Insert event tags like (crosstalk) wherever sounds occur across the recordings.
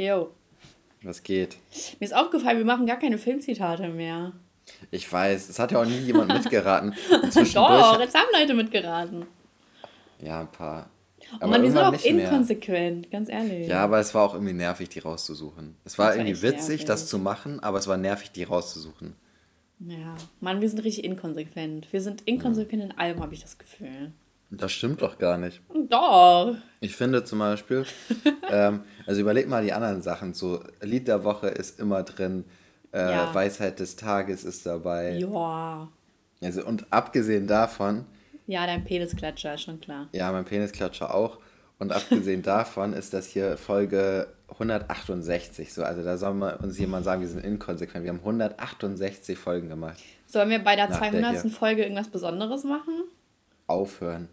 Jo. Was geht? Mir ist aufgefallen, wir machen gar keine Filmzitate mehr. Ich weiß, es hat ja auch nie jemand (laughs) mitgeraten. Doch, jetzt haben Leute mitgeraten. Ja, ein paar. Aber oh Mann, wir sind auch inkonsequent, mehr. ganz ehrlich. Ja, aber es war auch irgendwie nervig, die rauszusuchen. Es war, war irgendwie witzig, nervig. das zu machen, aber es war nervig, die rauszusuchen. Ja, Mann, wir sind richtig inkonsequent. Wir sind inkonsequent in allem, habe ich das Gefühl. Das stimmt doch gar nicht. Doch. Ich finde zum Beispiel, (laughs) ähm, also überleg mal die anderen Sachen. So, Lied der Woche ist immer drin, äh, ja. Weisheit des Tages ist dabei. Ja. Also, und abgesehen davon. Ja, dein Penisklatscher, schon klar. Ja, mein Penisklatscher auch. Und abgesehen (laughs) davon ist das hier Folge 168. So, also da soll man uns jemand sagen, wir sind inkonsequent. Wir haben 168 Folgen gemacht. Sollen wir bei der 200. Der Folge irgendwas Besonderes machen? Aufhören.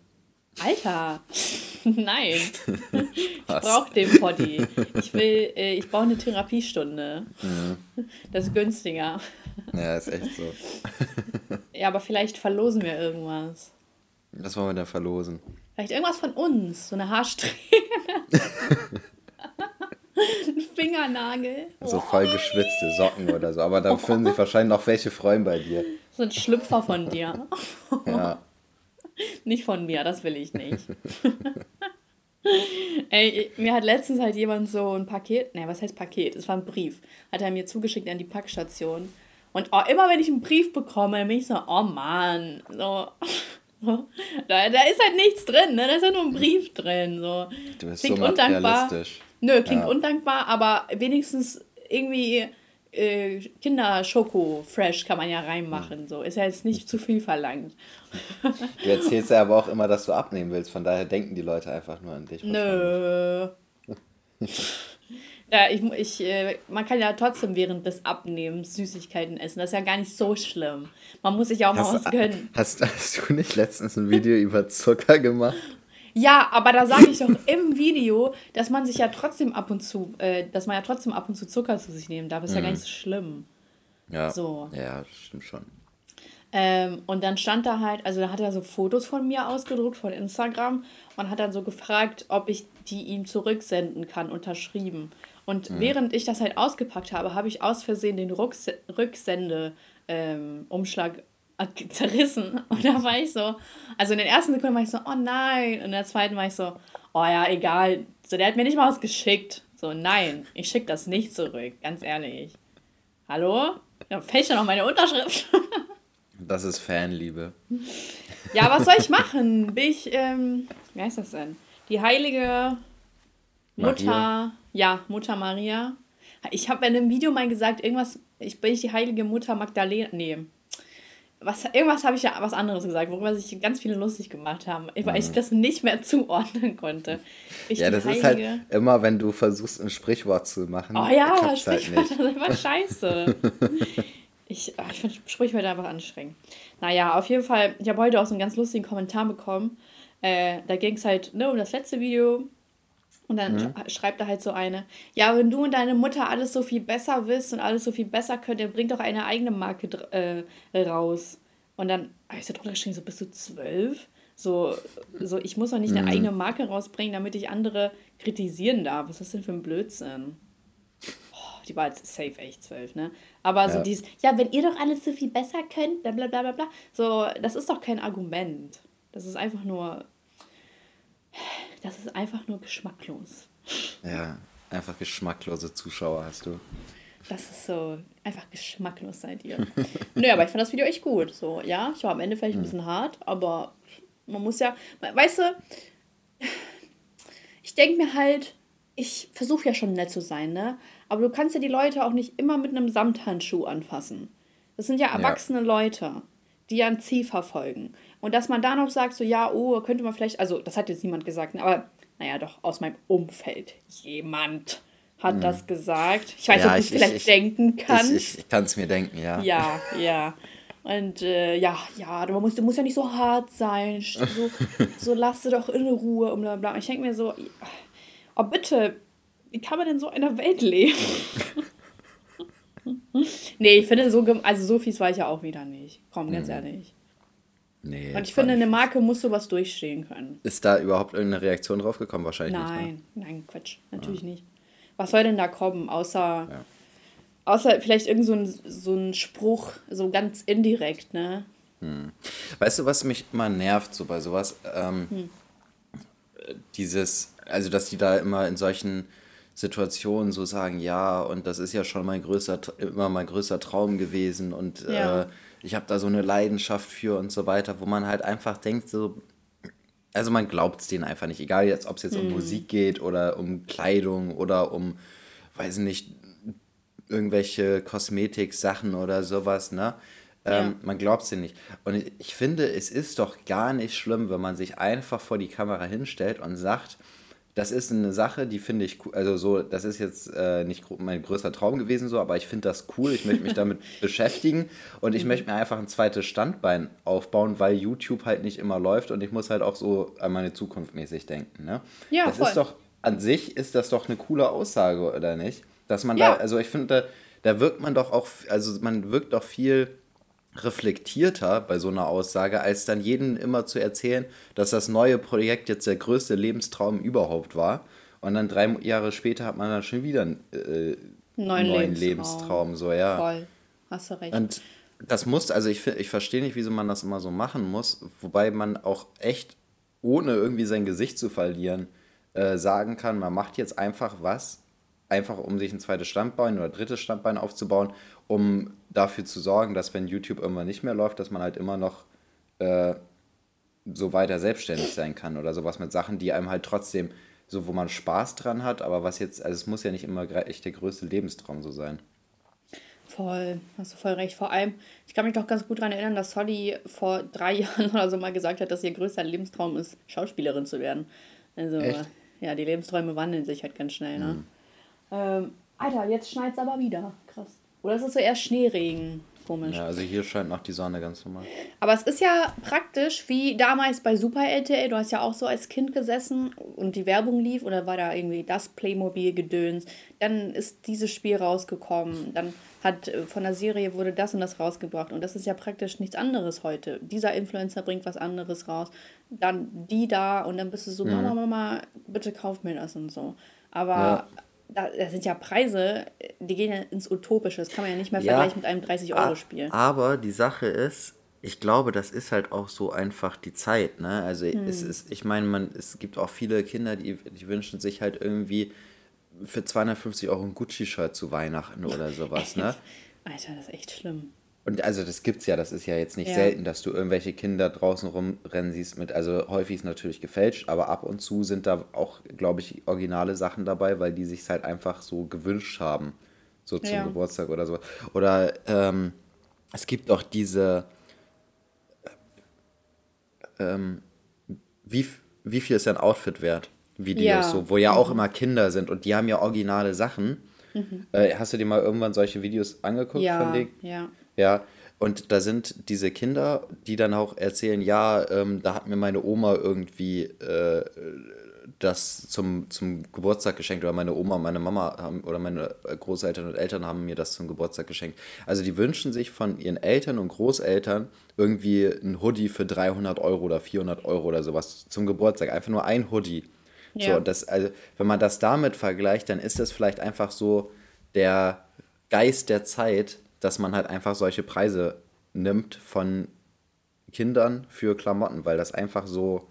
Alter, (laughs) nein. (laughs) ich brauche den Poddy. Ich will, äh, ich brauche eine Therapiestunde. Mhm. Das ist günstiger. Ja, ist echt so. (laughs) ja, aber vielleicht verlosen wir irgendwas. Was wollen wir denn verlosen? Vielleicht irgendwas von uns. So eine Haarsträhne. Ein Fingernagel. So voll geschwitzte Socken oder so. Aber da fühlen sich wahrscheinlich noch welche freuen bei dir. So ein Schlüpfer von dir. ja. Nicht von mir, das will ich nicht. (laughs) Ey, mir hat letztens halt jemand so ein Paket, ne, was heißt Paket? Es war ein Brief. Hat er mir zugeschickt an die Packstation. Und oh, immer wenn ich einen Brief bekomme, bin ich so, oh Mann, so. so (laughs) da, da ist halt nichts drin, ne? Da ist ja nur ein Brief drin. So. Du bist klingt so undankbar. Nö, klingt ja. undankbar, aber wenigstens irgendwie äh, Kinderschoko fresh kann man ja reinmachen. So ist ja jetzt nicht zu viel verlangt. Du erzählst ja aber auch immer, dass du abnehmen willst, von daher denken die Leute einfach nur an dich. Nö. (laughs) ja, ich, ich, äh, man kann ja trotzdem während des Abnehmens Süßigkeiten essen. Das ist ja gar nicht so schlimm. Man muss sich ja auch hast, mal was gönnen. Hast, hast du nicht letztens ein Video über Zucker gemacht? Ja, aber da sage ich doch im Video, dass man sich ja trotzdem ab und zu, äh, dass man ja trotzdem ab und zu Zucker zu sich nehmen darf. Ist mhm. ja gar mhm. nicht so schlimm. Ja. So. Ja, stimmt schon. Ähm, und dann stand da halt, also da hat er so Fotos von mir ausgedruckt von Instagram und hat dann so gefragt, ob ich die ihm zurücksenden kann, unterschrieben. Und mhm. während ich das halt ausgepackt habe, habe ich aus Versehen den Rücksende-Umschlag ähm, zerrissen. (laughs) Und da war ich so, also in den ersten Sekunden war ich so, oh nein. Und in der zweiten war ich so, oh ja, egal. So, der hat mir nicht mal was geschickt. So, nein, ich schicke das nicht zurück, ganz ehrlich. Hallo? Da fällt ja noch meine Unterschrift. (laughs) das ist Fanliebe. Ja, was soll ich machen? Bin ich, ähm, wie heißt das denn? Die heilige Mutter, Maria. ja, Mutter Maria. Ich habe in einem Video mal gesagt, irgendwas, ich bin ich die heilige Mutter Magdalena, nee, was, irgendwas habe ich ja was anderes gesagt, worüber sich ganz viele lustig gemacht haben, weil mhm. ich das nicht mehr (laughs) zuordnen konnte. Ich ja, das Heilige... ist halt immer, wenn du versuchst, ein Sprichwort zu machen. Oh ja, halt Sprichwort, halt ist einfach scheiße. (laughs) ich ah, ich finde Sprichwörter einfach anstrengend. Naja, auf jeden Fall, ich habe heute auch so einen ganz lustigen Kommentar bekommen. Äh, da ging es halt ne, um das letzte Video, und dann mhm. schreibt er halt so eine, ja, wenn du und deine Mutter alles so viel besser wisst und alles so viel besser könnt, dann bringt doch eine eigene Marke äh, raus. Und dann habe ich so drunter geschrieben, so bist du zwölf? So, so, ich muss doch nicht eine mhm. eigene Marke rausbringen, damit ich andere kritisieren darf. Was ist das denn für ein Blödsinn? Oh, die war jetzt safe echt zwölf, ne? Aber ja. so dieses, ja, wenn ihr doch alles so viel besser könnt, bla bla bla bla bla. So, das ist doch kein Argument. Das ist einfach nur das ist einfach nur geschmacklos. Ja, einfach geschmacklose Zuschauer hast du. Das ist so, einfach geschmacklos seid ihr. (laughs) Nö, aber ich fand das Video echt gut. So, ja, ich war am Ende vielleicht ein hm. bisschen hart, aber man muss ja, weißt du, ich denke mir halt, ich versuche ja schon nett zu sein, ne? Aber du kannst ja die Leute auch nicht immer mit einem Samthandschuh anfassen. Das sind ja erwachsene ja. Leute, die ja ein Ziel verfolgen. Und dass man da noch sagt, so, ja, oh, könnte man vielleicht, also das hat jetzt niemand gesagt, ne, aber naja, doch aus meinem Umfeld. Jemand hat hm. das gesagt. Ich weiß nicht, ja, ob du es vielleicht ich, denken kannst. Ich, ich, kann es mir denken, ja. Ja, ja. Und äh, ja, ja, du musst, du musst ja nicht so hart sein. So, (laughs) so lass du doch in Ruhe und bla bla. Ich denke mir so, oh bitte, wie kann man denn so in einer Welt leben? (laughs) (laughs) nee, ich finde, so, also so fies war ich ja auch wieder nicht. Komm, ganz mhm. ehrlich. Nee, und ich finde, eine Marke muss sowas durchstehen können. Ist da überhaupt irgendeine Reaktion drauf gekommen? Wahrscheinlich nein, nicht. Nein, nein, Quatsch. Natürlich ja. nicht. was soll denn da kommen, außer, ja. außer vielleicht irgend so ein, so ein Spruch, so ganz indirekt, ne? Hm. Weißt du, was mich immer nervt so bei sowas? Ähm, hm. Dieses, also dass die da immer in solchen Situationen so sagen, ja, und das ist ja schon mein größter, immer mein größter Traum gewesen und ja. äh, ich habe da so eine Leidenschaft für und so weiter, wo man halt einfach denkt, so, also man glaubt es denen einfach nicht, egal jetzt, ob es jetzt hm. um Musik geht oder um Kleidung oder um, weiß nicht, irgendwelche Kosmetik-Sachen oder sowas, ne? Ähm, ja. Man glaubt es nicht. Und ich finde, es ist doch gar nicht schlimm, wenn man sich einfach vor die Kamera hinstellt und sagt, das ist eine Sache, die finde ich cool. Also so, das ist jetzt äh, nicht mein größter Traum gewesen, so, aber ich finde das cool. Ich möchte mich (laughs) damit beschäftigen und ich mhm. möchte mir einfach ein zweites Standbein aufbauen, weil YouTube halt nicht immer läuft und ich muss halt auch so an meine Zukunft mäßig denken. Ne? Ja, das voll. ist doch, an sich ist das doch eine coole Aussage, oder nicht? Dass man ja. da, also ich finde, da, da wirkt man doch auch, also man wirkt doch viel reflektierter bei so einer Aussage, als dann jedem immer zu erzählen, dass das neue Projekt jetzt der größte Lebenstraum überhaupt war. Und dann drei Jahre später hat man dann schon wieder einen äh, neuen, neuen Lebenstraum. Lebenstraum. So, ja. Voll. Hast du recht. Und das muss, also ich, ich verstehe nicht, wieso man das immer so machen muss, wobei man auch echt, ohne irgendwie sein Gesicht zu verlieren, äh, sagen kann, man macht jetzt einfach was, einfach um sich ein zweites Standbein oder drittes Standbein aufzubauen, um dafür zu sorgen, dass wenn YouTube irgendwann nicht mehr läuft, dass man halt immer noch äh, so weiter selbstständig sein kann oder sowas mit Sachen, die einem halt trotzdem so, wo man Spaß dran hat, aber was jetzt, also es muss ja nicht immer echt der größte Lebenstraum so sein. Voll, hast du voll recht. Vor allem, ich kann mich doch ganz gut daran erinnern, dass Solly vor drei (laughs) Jahren oder so mal gesagt hat, dass ihr größter Lebenstraum ist, Schauspielerin zu werden. Also, Echt? ja, die Lebensträume wandeln sich halt ganz schnell, ne? Mhm. Ähm, Alter, jetzt schneit es aber wieder. Oder ist es so eher Schneeregen? Komisch. Ja, also hier scheint noch die Sonne ganz normal. Aber es ist ja praktisch wie damals bei Super RTL. Du hast ja auch so als Kind gesessen und die Werbung lief oder war da irgendwie das Playmobil-Gedöns. Dann ist dieses Spiel rausgekommen. Dann hat äh, von der Serie wurde das und das rausgebracht. Und das ist ja praktisch nichts anderes heute. Dieser Influencer bringt was anderes raus. Dann die da und dann bist du so, mhm. Mama, Mama, bitte kauf mir das und so. Aber. Ja da, das sind ja Preise, die gehen ja ins Utopische. Das kann man ja nicht mehr ja, vergleichen mit einem 30-Euro-Spiel. Aber die Sache ist, ich glaube, das ist halt auch so einfach die Zeit. Ne? Also hm. es ist, ich meine, man, es gibt auch viele Kinder, die, die wünschen sich halt irgendwie für 250 Euro ein Gucci-Shirt zu Weihnachten oder sowas. (laughs) ne? Alter, das ist echt schlimm. Und also das gibt's ja, das ist ja jetzt nicht ja. selten, dass du irgendwelche Kinder draußen rumrennen siehst mit, also häufig ist natürlich gefälscht, aber ab und zu sind da auch, glaube ich, originale Sachen dabei, weil die sich halt einfach so gewünscht haben, so zum ja. Geburtstag oder so. Oder ähm, es gibt auch diese, äh, ähm, wie, wie viel ist ein Outfit wert? Videos, ja. so, wo ja auch mhm. immer Kinder sind und die haben ja originale Sachen. Mhm. Äh, hast du dir mal irgendwann solche Videos angeguckt ja, von denen? Ja. Ja, und da sind diese Kinder, die dann auch erzählen, ja, ähm, da hat mir meine Oma irgendwie äh, das zum, zum Geburtstag geschenkt oder meine Oma, meine Mama haben, oder meine Großeltern und Eltern haben mir das zum Geburtstag geschenkt. Also die wünschen sich von ihren Eltern und Großeltern irgendwie ein Hoodie für 300 Euro oder 400 Euro oder sowas zum Geburtstag. Einfach nur ein Hoodie. Ja. So, das, also, wenn man das damit vergleicht, dann ist das vielleicht einfach so der Geist der Zeit, dass man halt einfach solche Preise nimmt von Kindern für Klamotten, weil das einfach so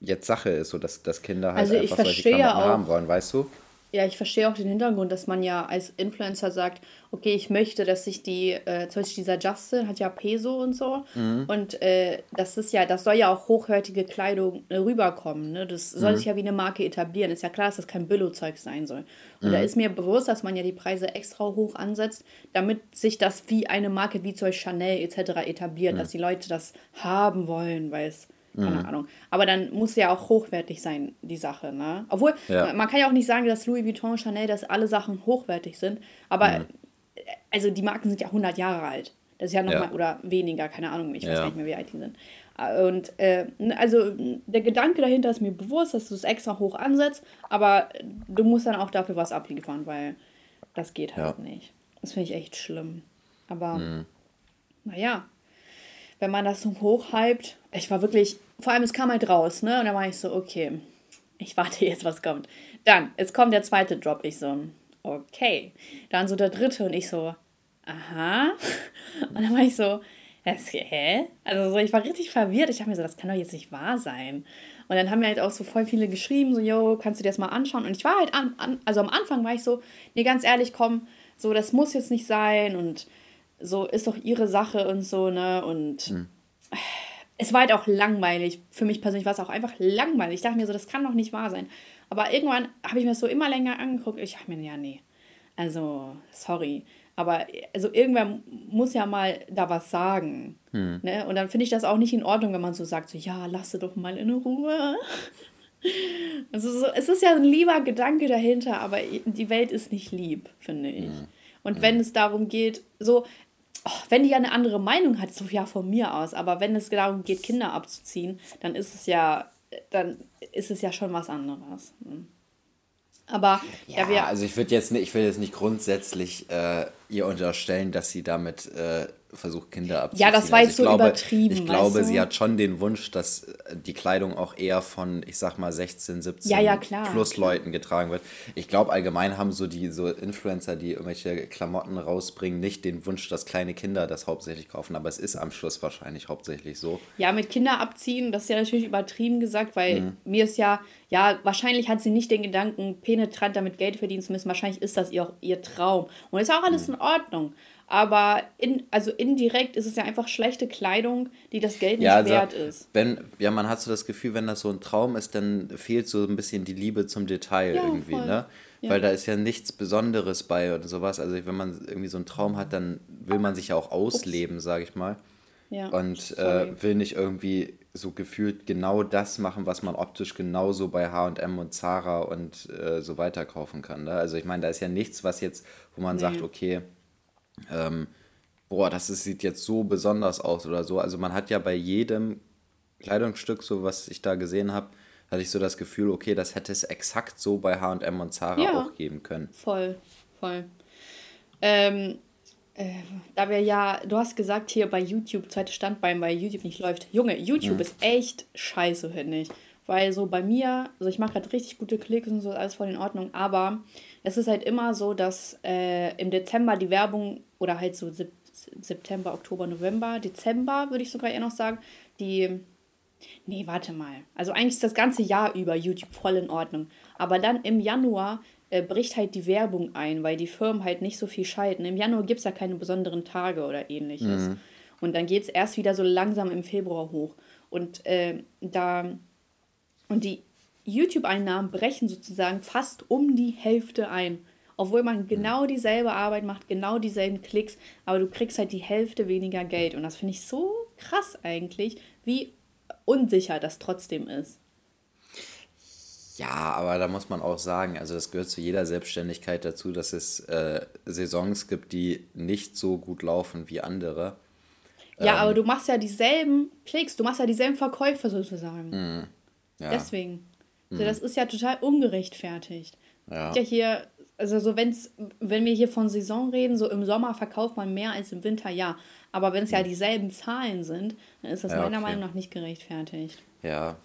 jetzt Sache ist, so dass, dass Kinder halt also einfach solche Klamotten haben wollen, weißt du? Ja, ich verstehe auch den Hintergrund, dass man ja als Influencer sagt, okay, ich möchte, dass sich die, äh, zum Beispiel dieser Justin hat ja Peso und so. Mhm. Und äh, das ist ja, das soll ja auch hochwertige Kleidung äh, rüberkommen. Ne? Das soll mhm. sich ja wie eine Marke etablieren. Ist ja klar, dass das kein Billo-Zeug sein soll. Und mhm. da ist mir bewusst, dass man ja die Preise extra hoch ansetzt, damit sich das wie eine Marke wie zum Beispiel Chanel etc. etabliert, dass die Leute das haben wollen, weil es keine mhm. Ahnung. Aber dann muss ja auch hochwertig sein, die Sache, ne? Obwohl, ja. man kann ja auch nicht sagen, dass Louis Vuitton, Chanel, dass alle Sachen hochwertig sind. Aber, mhm. also die Marken sind ja 100 Jahre alt. Das ist ja nochmal, ja. oder weniger, keine Ahnung, ich weiß ja. nicht mehr, wie alt die sind. Und äh, also der Gedanke dahinter ist mir bewusst, dass du es extra hoch ansetzt, aber du musst dann auch dafür was abliefern, weil das geht halt ja. nicht. Das finde ich echt schlimm. Aber mhm. naja, wenn man das so hochhypt, ich war wirklich, vor allem es kam halt raus, ne? Und da war ich so, okay, Ich warte jetzt, was kommt. Dann, es kommt der zweite Drop. Ich so, okay. Dann so der dritte und ich so, aha. Und dann war ich so, hä? Also so, ich war richtig verwirrt. Ich dachte mir so, das kann doch jetzt nicht wahr sein. Und dann haben mir halt auch so voll viele geschrieben, so, yo, kannst du dir das mal anschauen? Und ich war halt, an, an, also am Anfang war ich so, nee, ganz ehrlich, komm, so, das muss jetzt nicht sein und so ist doch ihre Sache und so, ne? Und hm. es war halt auch langweilig. Für mich persönlich war es auch einfach langweilig. Ich dachte mir so, das kann doch nicht wahr sein. Aber irgendwann habe ich mir das so immer länger angeguckt. Ich dachte mir, ja, nee. Also, sorry. Aber also irgendwer muss ja mal da was sagen. Hm. Ne? Und dann finde ich das auch nicht in Ordnung, wenn man so sagt, so, ja, lass sie doch mal in Ruhe. (laughs) Also so, es ist ja ein lieber Gedanke dahinter, aber die Welt ist nicht lieb, finde ich. Hm. Und hm. wenn es darum geht, so, oh, wenn die ja eine andere Meinung hat, so ja von mir aus, aber wenn es darum geht, Kinder abzuziehen, dann ist es ja, dann ist es ja schon was anderes. Hm. Aber ja, ja wir, also ich würde jetzt nicht, ich will jetzt nicht grundsätzlich äh, ihr unterstellen, dass sie damit äh, versucht, Kinder abzuziehen. Ja, das war also jetzt so glaube, übertrieben. Ich glaube, du? sie hat schon den Wunsch, dass äh, die Kleidung auch eher von, ich sag mal, 16, 17 ja, ja, klar, plus klar. Leuten getragen wird. Ich glaube, allgemein haben so die so Influencer, die irgendwelche Klamotten rausbringen, nicht den Wunsch, dass kleine Kinder das hauptsächlich kaufen. Aber es ist am Schluss wahrscheinlich hauptsächlich so. Ja, mit Kinder abziehen, das ist ja natürlich übertrieben gesagt, weil mhm. mir ist ja, ja, wahrscheinlich hat sie nicht den Gedanken, penetrant damit Geld verdienen zu müssen. Wahrscheinlich ist das ihr, ihr Traum. Und ist auch alles mhm. in Ordnung. Aber in, also indirekt ist es ja einfach schlechte Kleidung, die das Geld nicht ja, also, wert ist. Wenn, ja, man hat so das Gefühl, wenn das so ein Traum ist, dann fehlt so ein bisschen die Liebe zum Detail ja, irgendwie, voll. ne? Ja. Weil da ist ja nichts Besonderes bei oder sowas. Also wenn man irgendwie so einen Traum hat, dann will man sich ja auch ausleben, sage ich mal. Ja, und äh, will nicht irgendwie so gefühlt genau das machen, was man optisch genauso bei H&M und Zara und äh, so weiter kaufen kann. Ne? Also ich meine, da ist ja nichts, was jetzt, wo man nee. sagt, okay, ähm, boah, das ist, sieht jetzt so besonders aus oder so. Also man hat ja bei jedem Kleidungsstück, so was ich da gesehen habe, hatte ich so das Gefühl, okay, das hätte es exakt so bei H&M und Zara ja, auch geben können. Voll, voll. Ähm, äh, da wir ja, du hast gesagt hier bei YouTube, zweite Standbein, weil YouTube nicht läuft. Junge, YouTube mhm. ist echt scheiße, finde ich. Weil so bei mir, also ich mache gerade richtig gute Klicks und so, alles voll in Ordnung, aber es ist halt immer so, dass äh, im Dezember die Werbung oder halt so September, Oktober, November, Dezember würde ich sogar eher noch sagen, die. Nee, warte mal. Also eigentlich ist das ganze Jahr über YouTube voll in Ordnung. Aber dann im Januar äh, bricht halt die Werbung ein, weil die Firmen halt nicht so viel schalten. Im Januar gibt es ja keine besonderen Tage oder ähnliches. Mhm. Und dann geht es erst wieder so langsam im Februar hoch. Und äh, da. Und die YouTube-Einnahmen brechen sozusagen fast um die Hälfte ein. Obwohl man genau dieselbe Arbeit macht, genau dieselben Klicks, aber du kriegst halt die Hälfte weniger Geld. Und das finde ich so krass eigentlich, wie unsicher das trotzdem ist. Ja, aber da muss man auch sagen, also das gehört zu jeder Selbstständigkeit dazu, dass es äh, Saisons gibt, die nicht so gut laufen wie andere. Ja, ähm, aber du machst ja dieselben Klicks, du machst ja dieselben Verkäufe sozusagen. Mh, ja. Deswegen. Also das ist ja total ungerechtfertigt. Ja. ja hier, also so wenn's, wenn wir hier von Saison reden, so im Sommer verkauft man mehr als im Winter, ja. Aber wenn es ja dieselben Zahlen sind, dann ist das ja, meiner okay. Meinung nach nicht gerechtfertigt. Ja.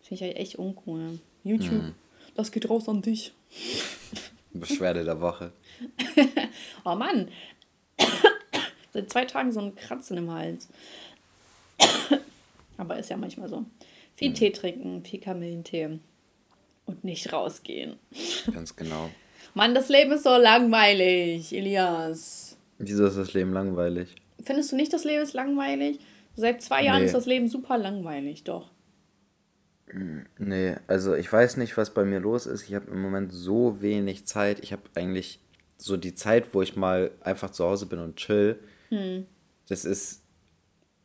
Finde ich halt echt uncool. YouTube, hm. das geht raus an dich. (laughs) Beschwerde der Woche. (laughs) oh Mann. (coughs) Seit zwei Tagen so ein Kratzen im Hals. (coughs) Aber ist ja manchmal so. Viel hm. Tee trinken, viel Kamillentee und nicht rausgehen. Ganz genau. Mann, das Leben ist so langweilig, Elias. Wieso ist das Leben langweilig? Findest du nicht, das Leben ist langweilig? Seit zwei Jahren nee. ist das Leben super langweilig, doch. Hm, nee, also ich weiß nicht, was bei mir los ist. Ich habe im Moment so wenig Zeit. Ich habe eigentlich so die Zeit, wo ich mal einfach zu Hause bin und chill. Hm. Das ist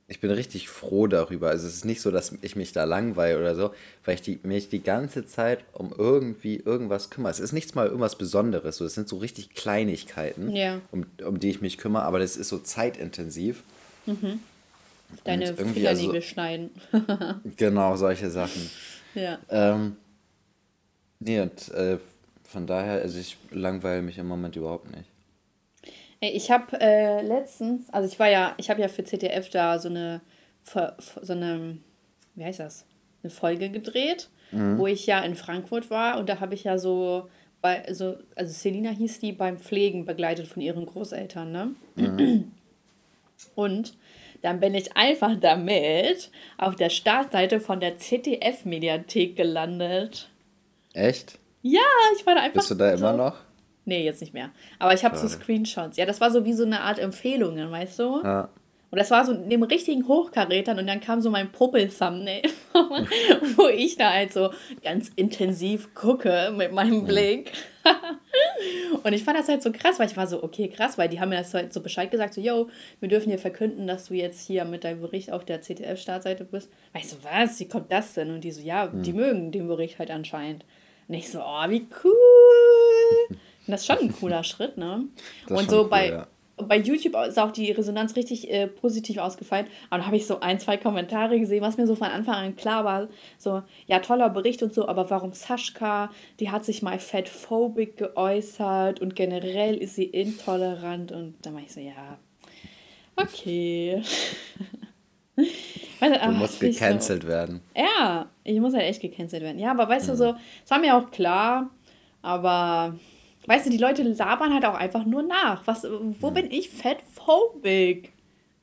ich bin richtig froh darüber. Also es ist nicht so, dass ich mich da langweile oder so, weil ich die, mich die ganze Zeit um irgendwie irgendwas kümmere. Es ist nichts mal irgendwas Besonderes. So, es sind so richtig Kleinigkeiten, ja. um, um die ich mich kümmere, aber das ist so zeitintensiv. Mhm. Deine Fingernägel also, schneiden. (laughs) genau, solche Sachen. Ja. Ähm, nee, und äh, von daher, also ich langweile mich im Moment überhaupt nicht. Ich habe äh, letztens, also ich war ja, ich habe ja für ZDF da so eine, so eine, wie heißt das, eine Folge gedreht. mhm. wo ich ja in Frankfurt war und da habe ich ja so bei, also, also Selina hieß die beim Pflegen begleitet von ihren Großeltern, ne? Mhm. Und dann bin ich einfach damit auf der Startseite von der ZDF-Mediathek gelandet. Echt? Ja, ich war da einfach. Bist du da so, immer noch? Nee, jetzt nicht mehr. Aber ich habe so Screenshots. Ja, das war so wie so eine Art Empfehlungen, weißt du? Ja. Und das war so in dem richtigen Hochkarätern und dann kam so mein Puppel-Thumbnail, (laughs) wo ich da halt so ganz intensiv gucke mit meinem Blick. (laughs) und ich fand das halt so krass, weil ich war so, okay, krass, weil die haben mir das halt so Bescheid gesagt, so, yo, wir dürfen hier verkünden, dass du jetzt hier mit deinem Bericht auf der CTF-Startseite bist. Weißt du, was, wie kommt das denn? Und die so, ja, die hm. mögen den Bericht halt anscheinend. Und ich so, oh, wie cool. (laughs) Das ist schon ein cooler Schritt, ne? Das und so cool, bei, ja bei YouTube ist auch die Resonanz richtig äh, positiv ausgefallen. Aber da habe ich so ein, zwei Kommentare gesehen, was mir so von Anfang an klar war. So, ja, toller Bericht und so, aber warum Sascha? Die hat sich mal fatphobic geäußert und generell ist sie intolerant. Und da war ich so, ja, okay. (laughs) weißt du, du musst gecancelt so, werden. Ja, ich muss halt echt gecancelt werden. Ja, aber weißt mhm. du so, es war mir auch klar, aber Weißt du, die Leute labern halt auch einfach nur nach. Was, wo hm. bin ich fettphobic?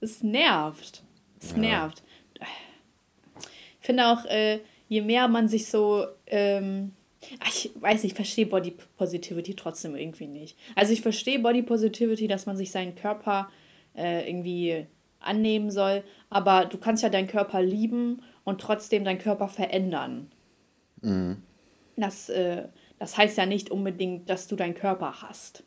Es nervt. Es ja. nervt. Ich finde auch, äh, je mehr man sich so. Ähm, ich weiß nicht, ich verstehe Body Positivity trotzdem irgendwie nicht. Also ich verstehe Body Positivity, dass man sich seinen Körper äh, irgendwie annehmen soll, aber du kannst ja deinen Körper lieben und trotzdem deinen Körper verändern. Mhm. Das, äh, das heißt ja nicht unbedingt, dass du deinen Körper hast.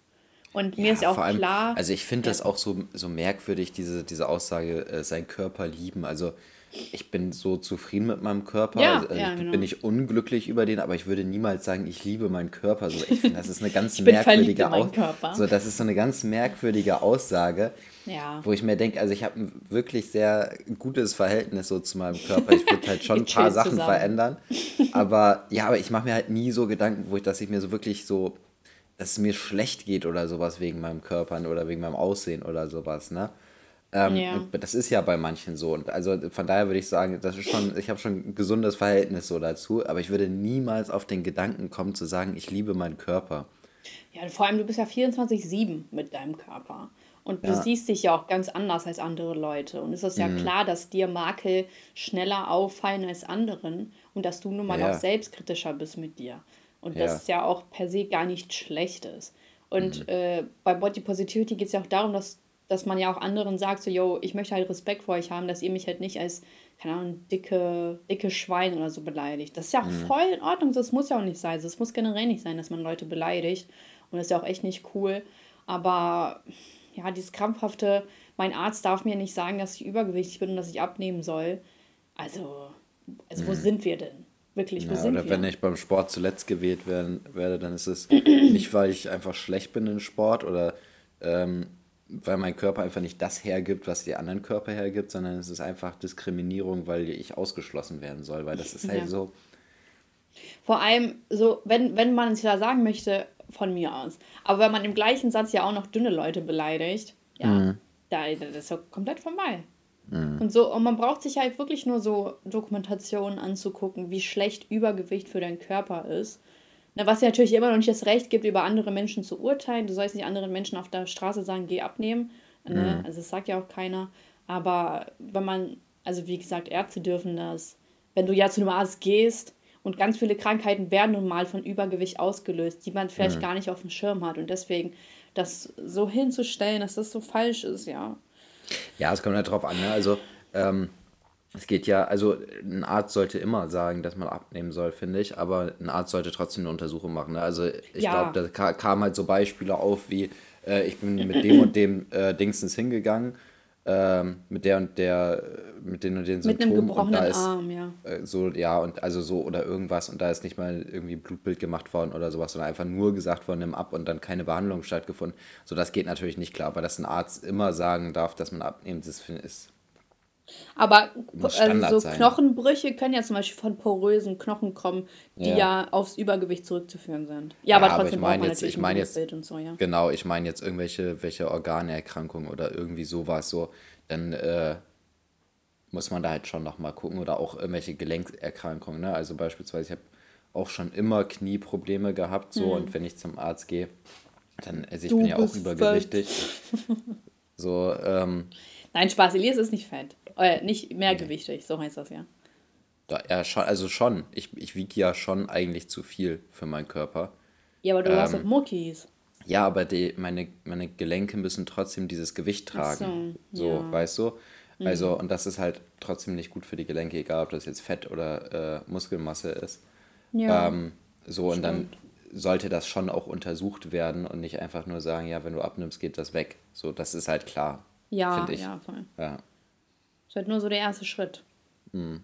Und mir ja, ist ja auch allem, klar. Also ich finde ja. das auch so, so merkwürdig, diese, diese Aussage, äh, sein Körper lieben. Also ich bin so zufrieden mit meinem Körper. Ja, also ja, ich genau. bin nicht unglücklich über den, aber ich würde niemals sagen, ich liebe meinen Körper. So, ich finde, das ist eine ganz (laughs) merkwürdige Aussage. So, das ist so eine ganz merkwürdige Aussage, ja. wo ich mir denke, also ich habe ein wirklich sehr gutes Verhältnis so zu meinem Körper. Ich würde halt (laughs) schon ein paar Sachen zusammen. verändern. (laughs) Aber ja, aber ich mache mir halt nie so Gedanken, wo ich, dass ich mir so wirklich so, dass es mir schlecht geht oder sowas wegen meinem Körper oder wegen meinem Aussehen oder sowas, ne? Ähm, ja. Das ist ja bei manchen so. Und also von daher würde ich sagen, das ist schon, ich habe schon ein gesundes Verhältnis so dazu, aber ich würde niemals auf den Gedanken kommen zu sagen, ich liebe meinen Körper. Ja, vor allem du bist ja 24-7 mit deinem Körper. Und du ja. siehst dich ja auch ganz anders als andere Leute. Und es ist ja mhm. klar, dass dir Makel schneller auffallen als anderen und dass du nun mal ja. auch selbstkritischer bist mit dir. Und ja. das ist ja auch per se gar nichts Schlechtes. Und mhm. äh, bei Body Positivity geht es ja auch darum, dass, dass man ja auch anderen sagt, so, yo, ich möchte halt Respekt vor euch haben, dass ihr mich halt nicht als, keine Ahnung, dicke, dicke Schwein oder so beleidigt. Das ist ja auch mhm. voll in Ordnung, das muss ja auch nicht sein. Es muss generell nicht sein, dass man Leute beleidigt. Und das ist ja auch echt nicht cool. Aber ja, dieses krampfhafte, mein Arzt darf mir nicht sagen, dass ich übergewichtig bin und dass ich abnehmen soll. Also, also wo mhm. sind wir denn? Wirklich, wo ja, sind oder wir? wenn ich beim Sport zuletzt gewählt werden, werde, dann ist es (clears throat) nicht, weil ich einfach schlecht bin im Sport oder ähm, weil mein Körper einfach nicht das hergibt, was die anderen Körper hergibt, sondern es ist einfach Diskriminierung, weil ich ausgeschlossen werden soll, weil das ist halt ja. so. Vor allem, so, wenn, wenn man es ja sagen möchte, von mir aus. Aber wenn man im gleichen Satz ja auch noch dünne Leute beleidigt, ja, mhm. da, das ist ja komplett vorbei. Mhm. Und so, und man braucht sich halt wirklich nur so Dokumentationen anzugucken, wie schlecht Übergewicht für deinen Körper ist. Na, was dir natürlich immer noch nicht das Recht gibt, über andere Menschen zu urteilen. Du sollst nicht anderen Menschen auf der Straße sagen, geh abnehmen. Ne? Mhm. Also das sagt ja auch keiner. Aber wenn man, also wie gesagt, Ärzte dürfen das. Wenn du ja zu einem Arzt gehst und ganz viele Krankheiten werden nun mal von Übergewicht ausgelöst, die man vielleicht mhm. gar nicht auf dem Schirm hat. Und deswegen das so hinzustellen, dass das so falsch ist, ja. Ja, es kommt ja drauf an. Ne? Also, ähm, es geht ja, also ein Arzt sollte immer sagen, dass man abnehmen soll, finde ich, aber ein Arzt sollte trotzdem eine Untersuchung machen. Ne? Also, ich ja. glaube, da kamen halt so Beispiele auf wie, äh, ich bin mit dem und dem äh, Dingsens hingegangen ähm, mit der und der, mit den und den Symptomen. Mit einem gebrochenen ist, Arm, ja. Äh, so, ja, und also so oder irgendwas und da ist nicht mal irgendwie Blutbild gemacht worden oder sowas, sondern einfach nur gesagt worden, nimm ab und dann keine Behandlung stattgefunden. So, das geht natürlich nicht klar, aber dass ein Arzt immer sagen darf, dass man abnimmt, das ist aber also so Knochenbrüche können ja zum Beispiel von porösen Knochen kommen, die ja, ja aufs Übergewicht zurückzuführen sind. Ja, ja aber trotzdem aber ich meine jetzt, ich meine jetzt, so, ja. genau, ich meine jetzt irgendwelche welche Organerkrankungen oder irgendwie sowas so, dann äh, muss man da halt schon nochmal gucken oder auch irgendwelche Gelenkerkrankungen. Ne? Also beispielsweise, ich habe auch schon immer Knieprobleme gehabt, so, mhm. und wenn ich zum Arzt gehe, dann, also ich du bin ja auch übergewichtig. so, ähm, Nein, Spaß, Elias ist nicht fett. Äh, nicht mehrgewichtig, so heißt das ja. Da, ja, schon, also schon. Ich, ich wiege ja schon eigentlich zu viel für meinen Körper. Ja, aber du ähm, hast doch Muckis. Ja, aber die, meine, meine Gelenke müssen trotzdem dieses Gewicht tragen. so, so ja. weißt du? Also, mhm. und das ist halt trotzdem nicht gut für die Gelenke, egal ob das jetzt Fett oder äh, Muskelmasse ist. Ja. Ähm, so, und dann sollte das schon auch untersucht werden und nicht einfach nur sagen, ja, wenn du abnimmst, geht das weg. So, das ist halt klar. Ja, ich. ja, voll. Ja. Halt nur so der erste Schritt. Mhm.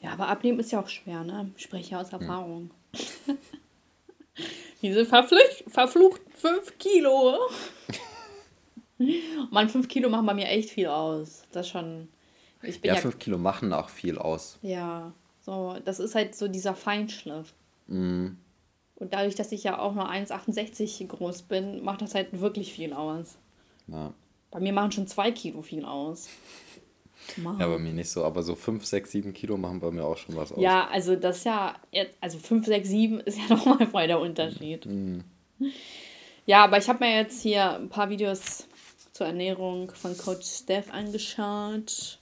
Ja, aber abnehmen ist ja auch schwer, ne? Ich spreche ja aus. Erfahrung. Mhm. (laughs) Diese verfluchten 5 Kilo. (laughs) Mann, 5 Kilo machen bei mir echt viel aus. Das schon. Ich bin ja, 5 ja, Kilo machen auch viel aus. Ja, so, das ist halt so dieser Feinschliff. Mm. Und dadurch, dass ich ja auch nur 1,68 groß bin, macht das halt wirklich viel aus. Ja. Bei mir machen schon 2 Kilo viel aus. Mann. Ja, bei mir nicht so, aber so 5, 6, 7 Kilo machen bei mir auch schon was aus. Ja, also das ist ja, also 5, 6, 7 ist ja (laughs) nochmal voll der Unterschied. Mm. Ja, aber ich habe mir jetzt hier ein paar Videos zur Ernährung von Coach Steph angeschaut.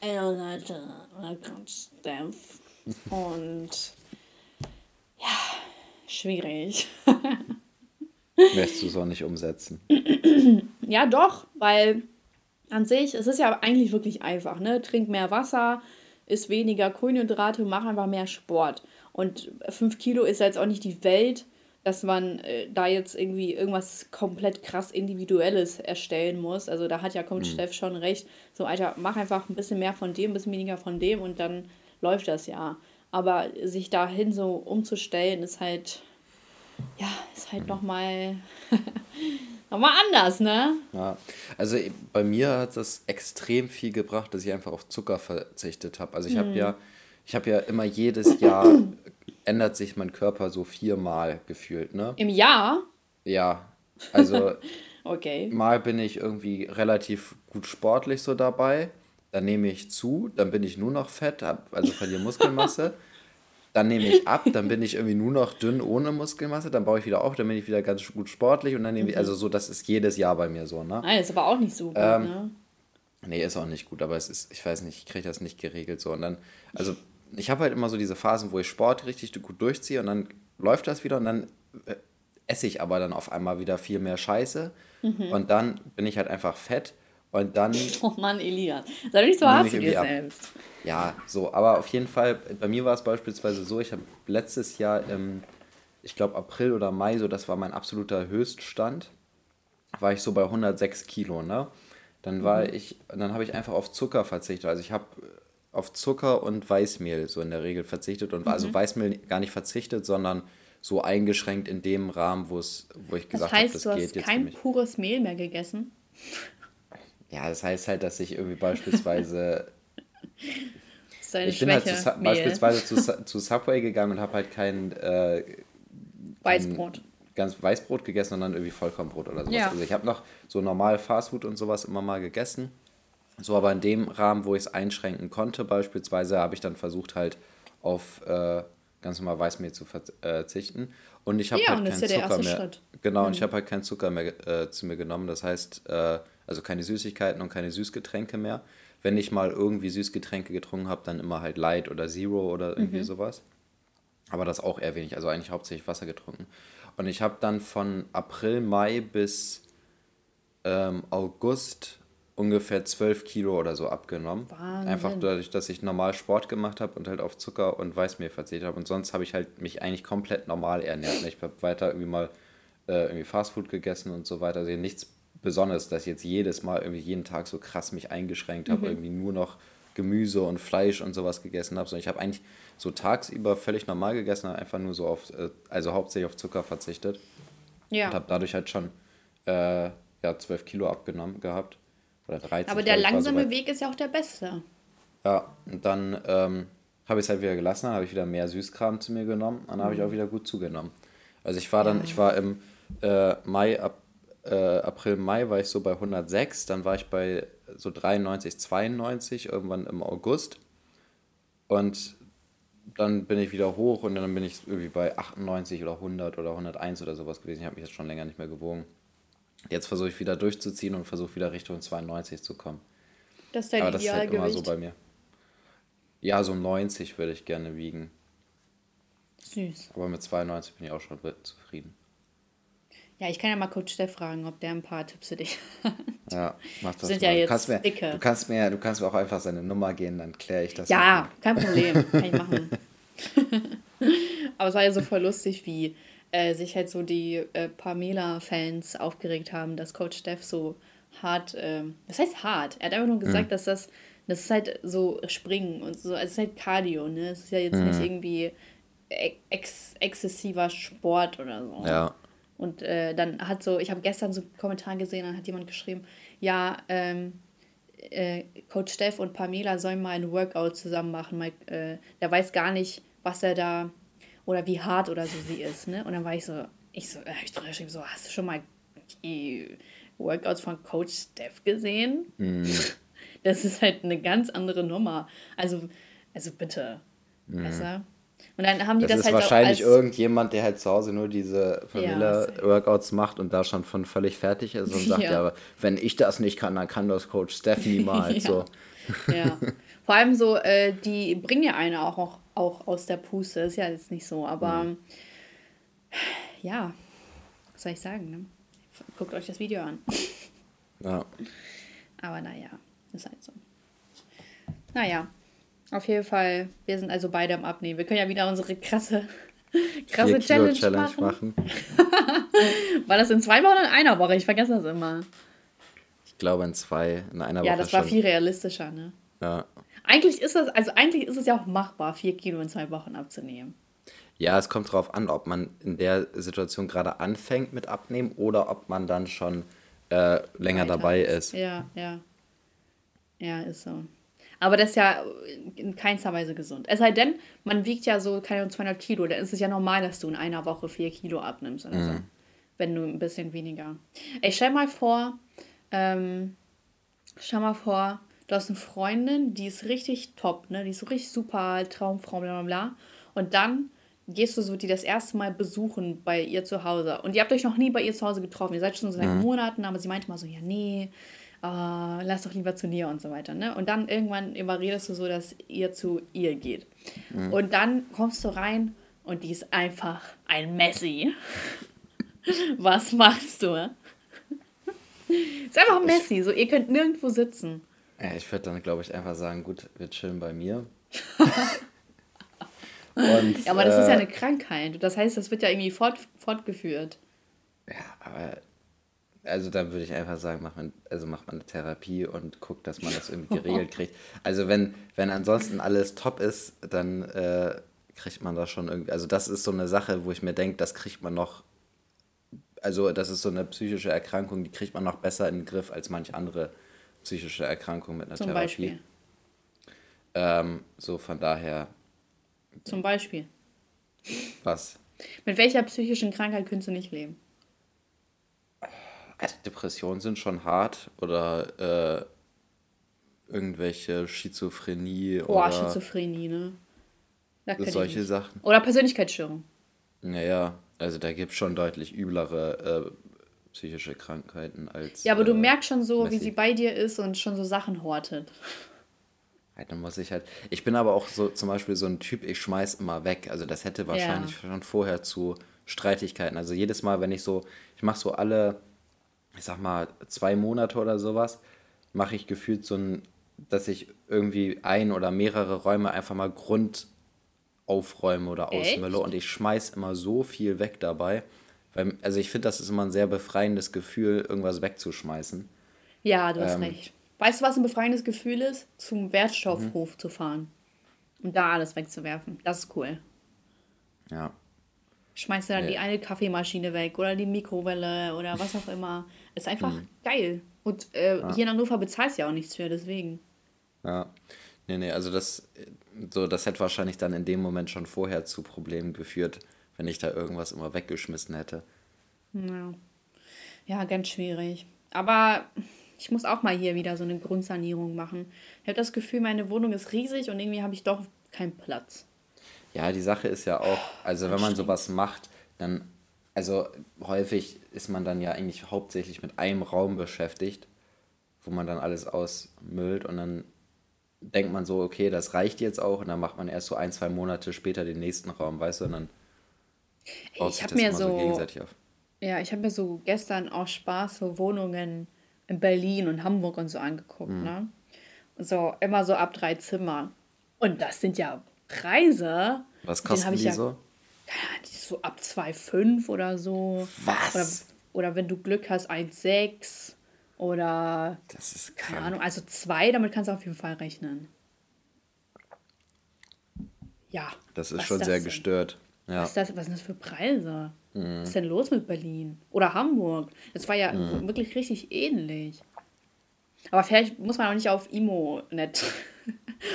Ey Leute, Coach Steph. (laughs) Und ja, schwierig. Möchtest du es auch nicht umsetzen? (clears throat) ja, doch, weil an sich, es ist ja eigentlich wirklich einfach, ne? Trink mehr Wasser, isst weniger Kohlenhydrate, mach einfach mehr Sport. Und 5 Kilo ist ja jetzt auch nicht die Welt, dass man äh, da jetzt irgendwie irgendwas komplett krass Individuelles erstellen muss. Also da hat ja Coach mhm. Steff schon recht. So, Alter, mach einfach ein bisschen mehr von dem, ein bisschen weniger von dem und dann läuft das ja. Aber sich dahin so umzustellen, ist halt, ja, ist halt mhm. (laughs) nochmal nochmal anders, ne? Ja, also bei mir hat das extrem viel gebracht, dass ich einfach auf Zucker verzichtet habe. Also ich habe mhm. ja, ich habe ja immer jedes Jahr (coughs) ändert sich mein Körper so viermal gefühlt, ne? Im Jahr? Ja. Also (laughs) okay. mal bin ich irgendwie relativ gut sportlich so dabei, dann nehme ich zu, dann bin ich nur noch fett, also verliere (laughs) Muskelmasse. Dann nehme ich ab, dann bin ich irgendwie nur noch dünn ohne Muskelmasse, dann baue ich wieder auf, dann bin ich wieder ganz gut sportlich und dann nehme ich, also so, das ist jedes Jahr bei mir so, ne? Nein, ist aber auch nicht so gut, ähm, ne? Nee, ist auch nicht gut, aber es ist, ich weiß nicht, ich kriege das nicht geregelt so. Und dann, also ich habe halt immer so diese Phasen, wo ich Sport richtig gut durchziehe und dann läuft das wieder und dann äh, esse ich aber dann auf einmal wieder viel mehr Scheiße mhm. und dann bin ich halt einfach fett und dann. (laughs) Oh Mann, Elias. Sei nicht so hart zu dir selbst. Ja, so, aber auf jeden Fall, bei mir war es beispielsweise so, ich habe letztes Jahr im, ich glaube, April oder Mai, so, das war mein absoluter Höchststand, war ich so bei 106 Kilo, ne? Dann war mhm. ich, dann habe ich einfach auf Zucker verzichtet. Also ich habe auf Zucker und Weißmehl so in der Regel verzichtet und also mhm. also Weißmehl gar nicht verzichtet, sondern so eingeschränkt in dem Rahmen, wo es, wo ich gesagt habe, das, heißt, das geht jetzt. Du hast kein pures Mehl mehr gegessen? Ja, das heißt halt, dass ich irgendwie beispielsweise. (laughs) ich bin halt zu, beispielsweise zu, (laughs) zu Subway gegangen und habe halt kein, äh, Weißbrot. Ganz Weißbrot gegessen, sondern irgendwie Vollkornbrot oder sowas. Ja. Also ich habe noch so normal Fastfood und sowas immer mal gegessen. So, aber in dem Rahmen, wo ich es einschränken konnte, beispielsweise, habe ich dann versucht, halt auf äh, ganz normal Weißmehl zu verzichten. Und ich habe ja, halt keinen ja Zucker mehr. Schritt. Genau, mhm. und ich habe halt keinen Zucker mehr äh, zu mir genommen. Das heißt, äh, also keine Süßigkeiten und keine Süßgetränke mehr. Wenn ich mal irgendwie Süßgetränke getrunken habe, dann immer halt Light oder Zero oder irgendwie mhm. sowas. Aber das auch eher wenig, also eigentlich hauptsächlich Wasser getrunken. Und ich habe dann von April, Mai bis ähm, August ungefähr 12 Kilo oder so abgenommen. Wahnsinn. Einfach dadurch, dass ich normal Sport gemacht habe und halt auf Zucker und Weißmehl verzichtet habe. Und sonst habe ich halt mich eigentlich komplett normal ernährt. Ich habe weiter irgendwie mal äh, irgendwie Fastfood gegessen und so weiter. Also nichts Besonderes, dass ich jetzt jedes Mal irgendwie jeden Tag so krass mich eingeschränkt habe, mhm. irgendwie nur noch Gemüse und Fleisch und sowas gegessen habe. Sondern ich habe eigentlich so tagsüber völlig normal gegessen, einfach nur so auf, äh, also hauptsächlich auf Zucker verzichtet. Ja. Und habe dadurch halt schon äh, ja, 12 Kilo abgenommen gehabt. Oder 13. Aber der langsame so Weg ist ja auch der beste. Ja, und dann ähm, habe ich es halt wieder gelassen, dann habe ich wieder mehr Süßkram zu mir genommen und dann habe ich auch mhm. wieder gut zugenommen. Also ich war dann, ich war im äh, Mai, ab, äh, April, Mai war ich so bei 106, dann war ich bei so 93, 92, irgendwann im August. Und dann bin ich wieder hoch und dann bin ich irgendwie bei 98 oder 100 oder 101 oder sowas gewesen. Ich habe mich jetzt schon länger nicht mehr gewogen. Jetzt versuche ich wieder durchzuziehen und versuche wieder Richtung 92 zu kommen. Das ist dein Aber das ist halt immer so bei mir. Ja, so 90 würde ich gerne wiegen. Süß. Aber mit 92 bin ich auch schon zufrieden. Ja, ich kann ja mal Coach Steff fragen, ob der ein paar Tipps für dich (laughs) hat. Ja, mach das Sind mal. Ja jetzt du, kannst mir, dicke. du kannst mir, du kannst mir auch einfach seine Nummer gehen, dann kläre ich das. Ja, kein Problem, (laughs) kann ich machen. Aber es war ja so voll lustig, wie äh, sich halt so die äh, Pamela-Fans aufgeregt haben, dass Coach Steff so hart, äh, das heißt hart, er hat einfach nur gesagt, mhm. dass das, das ist halt so Springen und so, also es ist halt Cardio, ne? Es ist ja jetzt mhm. nicht irgendwie ex exzessiver Sport oder so. Ja. Und äh, dann hat so, ich habe gestern so einen Kommentar gesehen, dann hat jemand geschrieben, ja, ähm, äh, Coach Steff und Pamela sollen mal ein Workout zusammen machen. Mal, äh, der weiß gar nicht, was er da oder wie hart oder so sie ist. Ne? Und dann war ich so, ich so, äh, hab ich drüber geschrieben, so, hast du schon mal die Workouts von Coach Steff gesehen? Mm. (laughs) Das ist halt eine ganz andere Nummer. Also, also bitte. Mm. Besser. Und dann haben die das, das ist halt wahrscheinlich irgendjemand, der halt zu Hause nur diese Vanilla-Workouts ja, macht und da schon von völlig fertig ist und (laughs) sagt, ja. ja, aber wenn ich das nicht kann, dann kann das Coach Steph niemals. (laughs) ja. So. ja. (laughs) Vor allem so, äh, die bringen ja eine auch, auch, auch aus der Puste, ist ja jetzt nicht so, aber mhm. (sighs) ja, was soll ich sagen, ne? Guckt euch das Video an. Ja. Aber naja, ist halt so. Naja, auf jeden Fall, wir sind also beide am Abnehmen. Wir können ja wieder unsere krasse, (laughs) krasse Challenge, Challenge, machen. machen. (laughs) war das in zwei Wochen oder in einer Woche? Ich vergesse das immer. Ich glaube in zwei, in einer Woche. Ja, das war schon. viel realistischer, ne? Ja. Eigentlich ist das, also eigentlich ist es ja auch machbar, vier Kilo in zwei Wochen abzunehmen. Ja, es kommt darauf an, ob man in der Situation gerade anfängt mit Abnehmen oder ob man dann schon äh, länger Weiter. dabei ist. Ja, ja. Ja, ist so. Aber das ist ja in keinster Weise gesund. Es sei denn, man wiegt ja so, keine 200 Kilo, dann ist es ja normal, dass du in einer Woche 4 Kilo abnimmst oder mhm. so. Wenn du ein bisschen weniger. Ey, stell mal vor, ähm, stell mal vor, du hast eine Freundin, die ist richtig top, ne? Die ist so richtig super, Traumfrau, bla bla bla. Und dann gehst du so die das erste Mal besuchen bei ihr zu Hause. Und ihr habt euch noch nie bei ihr zu Hause getroffen. Ihr seid schon so seit mhm. Monaten, aber sie meinte mal so, ja, nee, uh, lass doch lieber zu dir und so weiter. Ne? Und dann irgendwann überredest du so, dass ihr zu ihr geht. Mhm. Und dann kommst du rein und die ist einfach ein Messi. (laughs) Was machst du? ist einfach ein Messi, so ihr könnt nirgendwo sitzen. Ja, ich würde dann, glaube ich, einfach sagen, gut, wir chillen bei mir. (laughs) und, ja, aber das äh, ist ja eine Krankheit. Das heißt, das wird ja irgendwie fort, fortgeführt. Ja, aber also da würde ich einfach sagen, macht man, also macht man eine Therapie und guckt, dass man das irgendwie (laughs) geregelt kriegt. Also wenn, wenn ansonsten alles top ist, dann äh, kriegt man das schon irgendwie. Also das ist so eine Sache, wo ich mir denke, das kriegt man noch. Also das ist so eine psychische Erkrankung, die kriegt man noch besser in den Griff als manch andere psychische Erkrankung mit einer Zum Therapie. Beispiel. Ähm, so von daher. Zum Beispiel. Was? Mit welcher psychischen Krankheit könntest du nicht leben? Also Depressionen sind schon hart oder äh, irgendwelche Schizophrenie Boah, oder Schizophrenie, ne? solche Sachen. Oder Persönlichkeitsstörung. Naja, also da gibt es schon deutlich üblere äh, psychische Krankheiten als. Ja, aber du äh, merkst schon so, Messi. wie sie bei dir ist und schon so Sachen hortet. Halt, dann muss ich halt. Ich bin aber auch so zum Beispiel so ein Typ, ich schmeiß immer weg. Also das hätte wahrscheinlich ja. schon vorher zu Streitigkeiten. Also jedes Mal, wenn ich so, ich mache so alle ich sag mal, zwei Monate oder sowas, mache ich gefühlt so ein, dass ich irgendwie ein oder mehrere Räume einfach mal Grund aufräume oder ausmülle und ich schmeiß immer so viel weg dabei. Weil, also ich finde, das ist immer ein sehr befreiendes Gefühl, irgendwas wegzuschmeißen. Ja, du hast ähm, recht. Weißt du, was ein befreiendes Gefühl ist? Zum Wertstoffhof mhm. zu fahren und da alles wegzuwerfen. Das ist cool. Ja. Schmeißt du dann ja. die eine Kaffeemaschine weg oder die Mikrowelle oder was auch immer. Ist einfach mhm. geil. Und äh, ja. hier in Hannover bezahlst du ja auch nichts für, deswegen. Ja. Nee, nee, also das, so, das hätte wahrscheinlich dann in dem Moment schon vorher zu Problemen geführt, wenn ich da irgendwas immer weggeschmissen hätte. Ja, ja ganz schwierig. Aber ich muss auch mal hier wieder so eine Grundsanierung machen. Ich habe das Gefühl, meine Wohnung ist riesig und irgendwie habe ich doch keinen Platz. Ja, die Sache ist ja auch, also wenn man sowas macht, dann, also häufig ist man dann ja eigentlich hauptsächlich mit einem Raum beschäftigt, wo man dann alles ausmüllt und dann denkt man so, okay, das reicht jetzt auch und dann macht man erst so ein, zwei Monate später den nächsten Raum, weißt du, und dann baut ich habe mir so, so gegenseitig auf. Ja, ich habe mir so gestern auch Spaß so Wohnungen in Berlin und Hamburg und so angeguckt, mhm. ne? So, immer so ab drei Zimmer. Und das sind ja Preise. Was kosten die ja, so? so ab 2,5 oder so. Was? Oder, oder wenn du Glück hast, 1,6 oder. Das ist krank. Keine Ahnung, also 2, damit kannst du auf jeden Fall rechnen. Ja. Das ist schon sehr denn? gestört. Ja. Was, ist das, was sind das für Preise? Mhm. Was ist denn los mit Berlin? Oder Hamburg? Das war ja mhm. wirklich richtig ähnlich. Aber vielleicht muss man auch nicht auf Imo-Net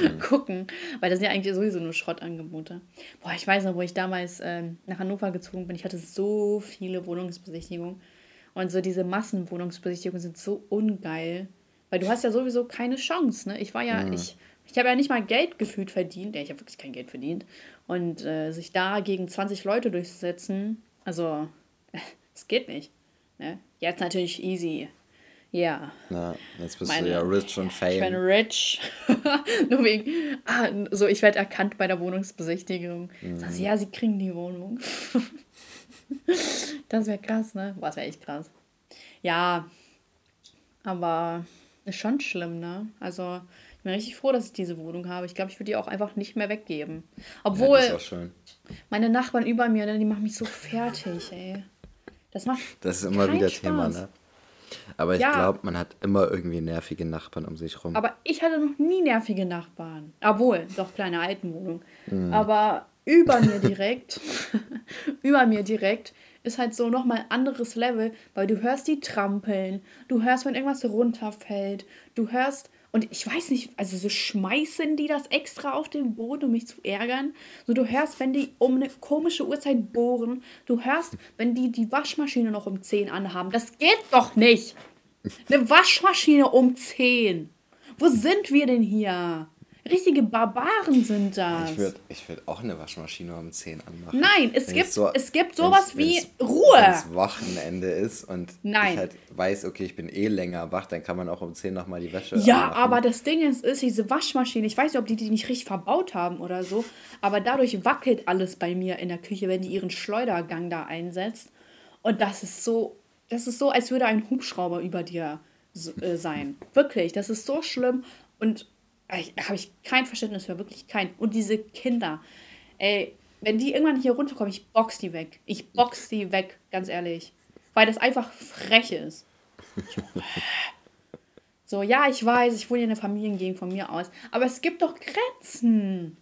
mhm. (laughs) gucken, weil das sind ja eigentlich sowieso nur Schrottangebote. Boah, ich weiß noch, wo ich damals ähm, nach Hannover gezogen bin, ich hatte so viele Wohnungsbesichtigungen. Und so diese Massenwohnungsbesichtigungen sind so ungeil. Weil du hast ja sowieso keine Chance, ne? Ich war ja, mhm. ich, ich habe ja nicht mal Geld gefühlt verdient. Ja, ich habe wirklich kein Geld verdient. Und äh, sich da gegen 20 Leute durchzusetzen, also, (laughs) es geht nicht. Ne? Jetzt natürlich easy. Ja. Na, jetzt bist Meine, du ja rich und fame. Ich bin rich. (laughs) Nur wegen, ah, so, ich werde erkannt bei der Wohnungsbesichtigung. Mhm. Sag sie, ja, sie kriegen die Wohnung. (laughs) das wäre krass, ne? Boah, das wäre echt krass. Ja, aber ist schon schlimm, ne? Also, ich bin richtig froh, dass ich diese Wohnung habe. Ich glaube, ich würde die auch einfach nicht mehr weggeben. Obwohl, ja, meine Nachbarn über mir, ne, die machen mich so fertig, ey. Das macht Das ist immer wieder Spaß. Thema, ne? Aber ich ja. glaube, man hat immer irgendwie nervige Nachbarn um sich rum. Aber ich hatte noch nie nervige Nachbarn. Obwohl, doch kleine Altenwohnung. Mhm. Aber über mir direkt, (laughs) über mir direkt ist halt so nochmal ein anderes Level, weil du hörst die trampeln, du hörst, wenn irgendwas runterfällt, du hörst, und ich weiß nicht, also so schmeißen die das extra auf den Boden, um mich zu ärgern. So, du hörst, wenn die um eine komische Uhrzeit bohren. Du hörst, wenn die die Waschmaschine noch um 10 anhaben. Das geht doch nicht. Eine Waschmaschine um 10. Wo sind wir denn hier? Richtige Barbaren sind das. Ich würde ich würd auch eine Waschmaschine um 10 anmachen. Nein, es gibt, so, es gibt sowas wie Ruhe. Wenn es Wochenende ist und Nein. ich halt weiß, okay, ich bin eh länger wach, dann kann man auch um 10 nochmal die Wäsche Ja, anmachen. aber das Ding ist, ist, diese Waschmaschine, ich weiß nicht, ob die die nicht richtig verbaut haben oder so, aber dadurch wackelt alles bei mir in der Küche, wenn die ihren Schleudergang da einsetzt. Und das ist so, das ist so, als würde ein Hubschrauber über dir äh, sein. Wirklich, das ist so schlimm. Und habe ich kein Verständnis für, wirklich kein. Und diese Kinder, ey, wenn die irgendwann hier runterkommen, ich box die weg. Ich box die weg, ganz ehrlich. Weil das einfach frech ist. So, ja, ich weiß, ich wohne in einer Familiengegend von mir aus. Aber es gibt doch Grenzen.